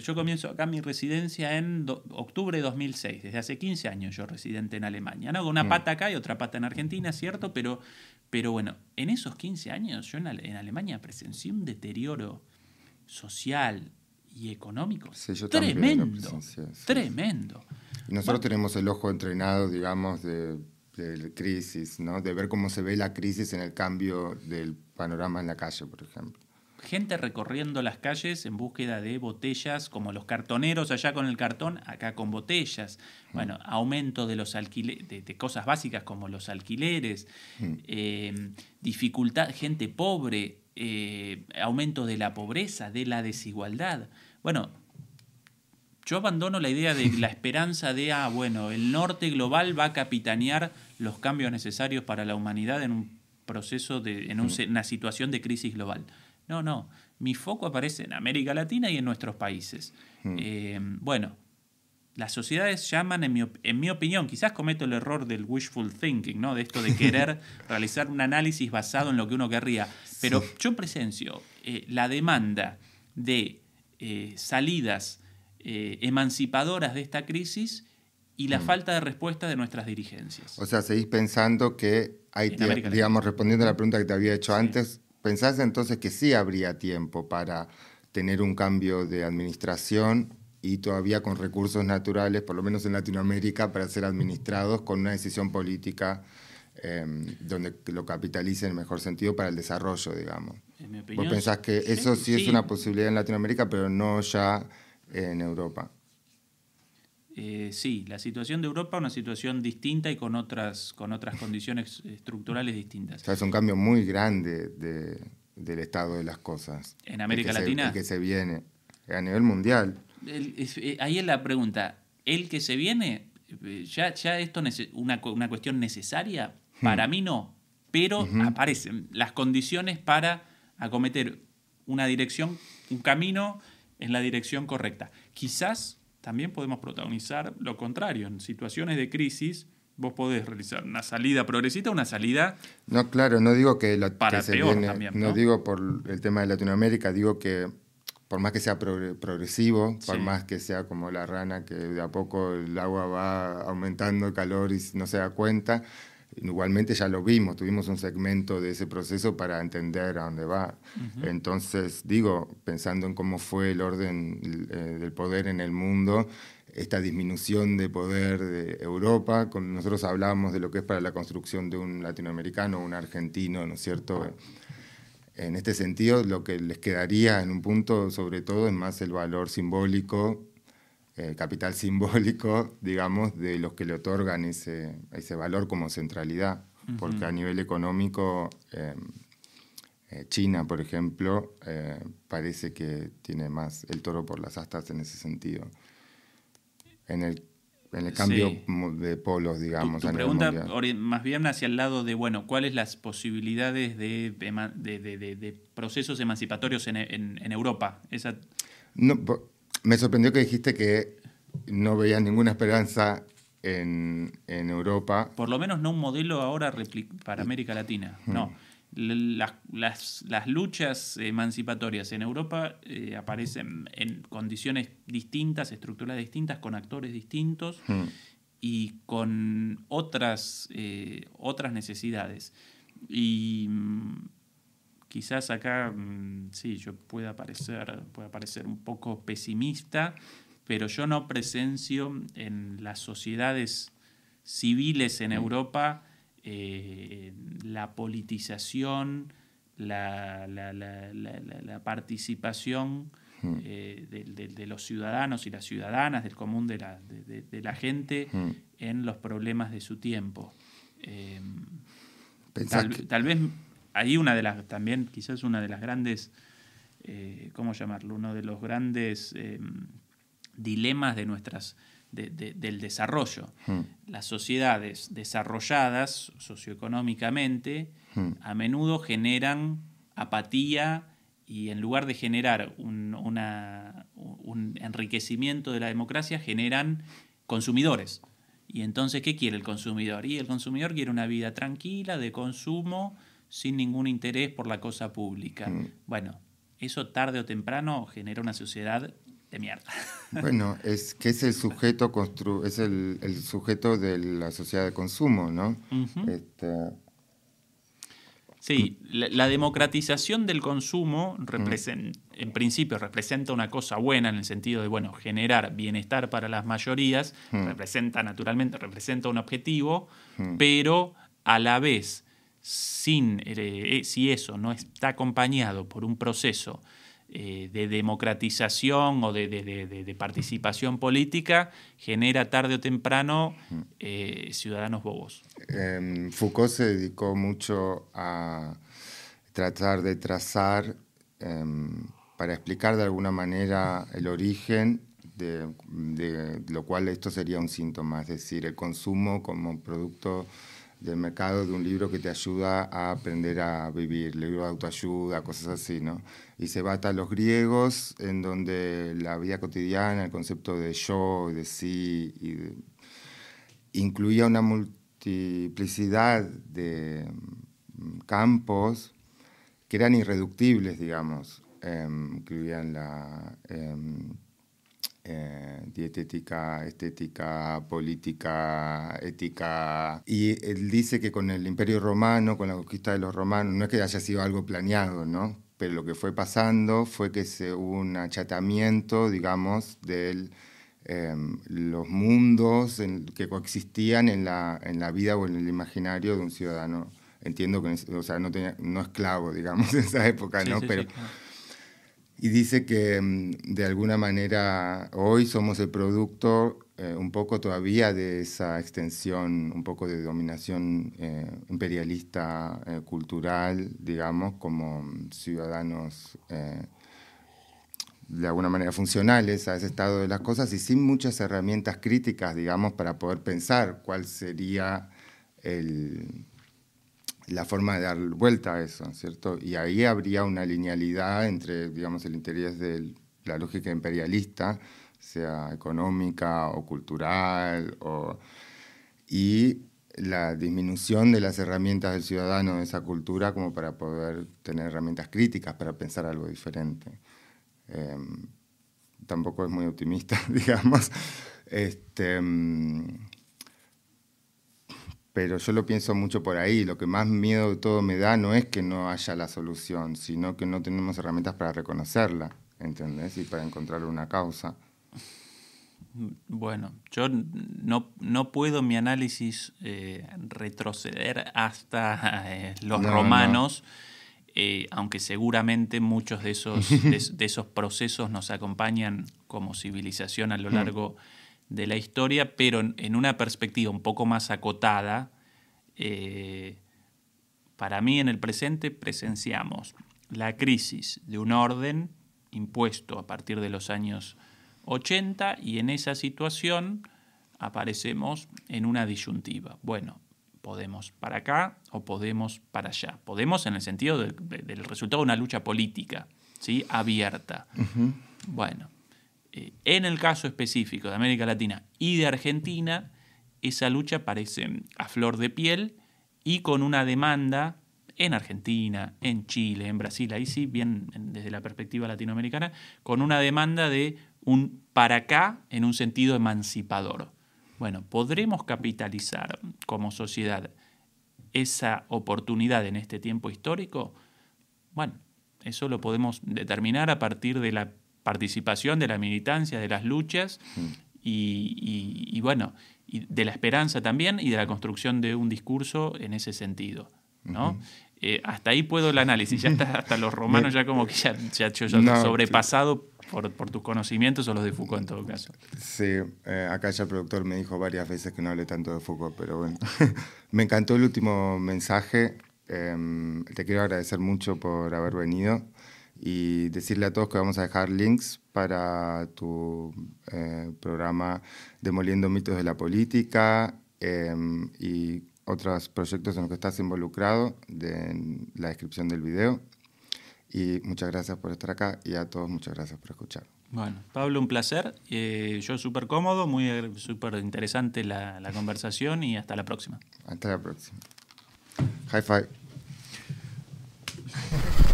yo comienzo acá mi residencia en octubre de 2006, desde hace 15 años yo residente en Alemania, ¿no? con una mm. pata acá y otra pata en Argentina, ¿cierto? Pero, pero bueno, en esos 15 años yo en, en Alemania presencié un deterioro social, y económico. tremendo. Tremendo. Y nosotros tenemos el ojo entrenado, digamos, de, crisis, ¿no? De ver cómo se ve la crisis en el cambio del panorama en la calle, por ejemplo. Gente recorriendo las calles en búsqueda de botellas, como los cartoneros allá con el cartón, acá con botellas. Mm. Bueno, aumento de los alquileres, de, cosas básicas como los alquileres, mm. eh, dificultad, gente pobre, eh, aumento de la pobreza, de la desigualdad. Bueno, yo abandono la idea de la esperanza de, ah, bueno, el norte global va a capitanear los cambios necesarios para la humanidad en un proceso, de, en una situación de crisis global. No, no, mi foco aparece en América Latina y en nuestros países. Mm. Eh, bueno, las sociedades llaman, en mi, en mi, opinión, quizás cometo el error del wishful thinking, ¿no? de esto de querer realizar un análisis basado en lo que uno querría, pero yo presencio eh, la demanda de eh, salidas eh, emancipadoras de esta crisis y la mm. falta de respuesta de nuestras dirigencias. O sea, seguís pensando que hay tiempo, digamos, respondiendo a la pregunta que te había hecho antes, ¿pensás entonces que sí habría tiempo para tener un cambio de administración y todavía con recursos naturales, por lo menos en Latinoamérica, para ser administrados con una decisión política em, donde lo capitalice en el mejor sentido para el desarrollo, digamos? ¿Vos pensás que eso sí, es una posibilidad en Latinoamérica, pero no ya en Europa? Eh, sí, la situación de Europa es una situación distinta y con otras, con otras condiciones estructurales distintas. O sea, es un cambio muy grande del estado de las cosas. En América Latina. que se viene a nivel mundial. Eh, ahí es la pregunta. ¿El que se viene? Eh, ¿Ya, ya esto es una, una cuestión necesaria? Para hmm. mí no. Pero aparecen las condiciones para acometer una dirección, un camino en la dirección correcta. Quizás también podemos protagonizar lo contrario. En situaciones de crisis, vos podés realizar una salida progresista, una salida. No, claro, no digo que, lo, para se viene, ¿no? digo por el tema de Latinoamérica, digo que por más que sea progresivo, por más que sea como la rana que de a poco el agua va aumentando el calor y no se da cuenta, Igualmente ya lo vimos, tuvimos un segmento de ese proceso para entender a dónde va. Entonces, digo, pensando en cómo fue el orden eh, del poder en el mundo, esta disminución de poder de Europa, con, nosotros hablábamos de lo que es para la construcción de un latinoamericano, un argentino, ¿no es cierto? En este sentido, lo que les quedaría en un punto, sobre todo, es más el valor simbólico eh, capital simbólico, digamos, de los que le otorgan ese, ese valor como centralidad, porque a nivel económico, em, eh, China, por ejemplo, eh, parece que tiene más el toro por las astas en ese sentido. En el, en el cambio de polos, digamos. Tu, pregunta más bien hacia el lado de, bueno, ¿cuáles las posibilidades de, de, de, procesos emancipatorios en, en, Europa? Esa... No, me sorprendió que dijiste que no veías ninguna esperanza en, Europa. Por lo menos no un modelo ahora para América Latina, no. Las, las, luchas emancipatorias en Europa eh, aparecen en condiciones distintas, estructurales distintas, con actores distintos y con otras, eh, otras necesidades. Y mm, quizás acá, mm, sí, yo pueda parecer, pueda parecer un poco pesimista, pero yo no presencio en las sociedades civiles en mm. Europa eh, la politización, la, participación hmm. eh, de, los ciudadanos y las ciudadanas, del común de la, la gente en los problemas de su tiempo. Em, tal, vez ahí una de las, también quizás una de las grandes, eh, ¿cómo llamarlo? Uno de los grandes em, dilemas de nuestras del desarrollo. Hmm. Las sociedades desarrolladas socioeconómicamente hmm. a menudo generan apatía y en lugar de generar un, un, enriquecimiento de la democracia, generan consumidores. Y entonces, ¿qué quiere el consumidor? Y el consumidor quiere una vida tranquila, de consumo, sin ningún interés por la cosa pública. Hmm. Bueno, eso tarde o temprano genera una sociedad de mierda. Bueno, es que es el sujeto constru es el, sujeto de la sociedad de consumo, ¿no? Este, sí, la, democratización del consumo en principio representa una cosa buena en el sentido de, bueno, generar bienestar para las mayorías, representa naturalmente, representa un objetivo, pero a la vez, sin, eh, si eso no está acompañado por un proceso eh, de democratización o de, participación política genera tarde o temprano eh, ciudadanos bobos. Em, Foucault se dedicó mucho a tratar de trazar, em, para explicar de alguna manera el origen de, lo cual esto sería un síntoma, es decir, el consumo como producto del mercado de un libro que te ayuda a aprender a vivir, libro de autoayuda, cosas así, ¿no? Y se va hasta los griegos, en donde la vida cotidiana, el concepto de yo, de sí, incluía una multiplicidad de mm, campos que eran irreductibles, digamos. Em, incluían la... Em, eh, dietética, estética, política, ética. Y él dice que con el Imperio Romano, con la conquista de los romanos, no es que haya sido algo planeado, ¿no? Pero lo que fue pasando fue que se, hubo un achatamiento, digamos, de em, los mundos que coexistían en la, en la vida o en el imaginario de un ciudadano. Entiendo que, o sea, no, tenía, no esclavo, digamos, en esa época, ¿no? Pero, y dice que mm, de alguna manera hoy somos el producto eh, un poco todavía de esa extensión, un poco de dominación eh, imperialista eh, cultural, digamos, como ciudadanos de alguna manera funcionales a ese estado de las cosas y sin muchas herramientas críticas, digamos, para poder pensar cuál sería el, la forma de dar vuelta a eso, ¿cierto? Y ahí habría una linealidad entre, digamos, el interés de la lógica imperialista, sea económica o cultural, o, y la disminución de las herramientas del ciudadano de esa cultura como para poder tener herramientas críticas para pensar algo diferente. Em, tampoco es muy optimista, digamos. Este, mm, pero yo lo pienso mucho por ahí. Lo que más miedo de todo me da no es que no haya la solución, sino que no tenemos herramientas para reconocerla, ¿entendés? Y para encontrar una causa. Bueno, yo no, no puedo mi análisis eh, retroceder hasta eh, los romanos, eh, aunque seguramente muchos de esos, de, esos procesos nos acompañan como civilización a lo mm. De la historia, pero en una perspectiva un poco más acotada, eh, para mí en el presente presenciamos la crisis de un orden impuesto a partir de los años 80 y en esa situación aparecemos en una disyuntiva. Bueno, podemos para acá o podemos para allá. Podemos en el sentido del resultado de una lucha política, ¿sí? abierta. Bueno, eh, en el caso específico de América Latina y de Argentina, esa lucha parece a flor de piel y con una demanda en Argentina, en Chile, en Brasil, ahí sí, bien desde la perspectiva latinoamericana, con una demanda de un para acá en un sentido emancipador. Bueno, ¿podremos capitalizar como sociedad esa oportunidad en este tiempo histórico? Bueno, eso lo podemos determinar a partir de la participación de la militancia, de las luchas mm. y, bueno, y de la esperanza también y de la construcción de un discurso en ese sentido. ¿no? Eh, hasta ahí puedo el análisis, ya hasta los romanos ya como que ya, ya, sobrepasado por, tus conocimientos o los de Foucault en todo caso. Sí, eh, acá ya el productor me dijo varias veces que no hable tanto de Foucault, pero bueno. me encantó el último mensaje. Em, te quiero agradecer mucho por haber venido y decirle a todos que vamos a dejar links para tu eh, programa Demoliendo mitos de la política em, y otros proyectos en los que estás involucrado en la descripción del video. Y muchas gracias por estar acá y a todos muchas gracias por escuchar. Bueno, Pablo, un placer. Eh, yo súper cómodo, muy súper interesante la, la conversación y hasta la próxima. Hasta la próxima. High five.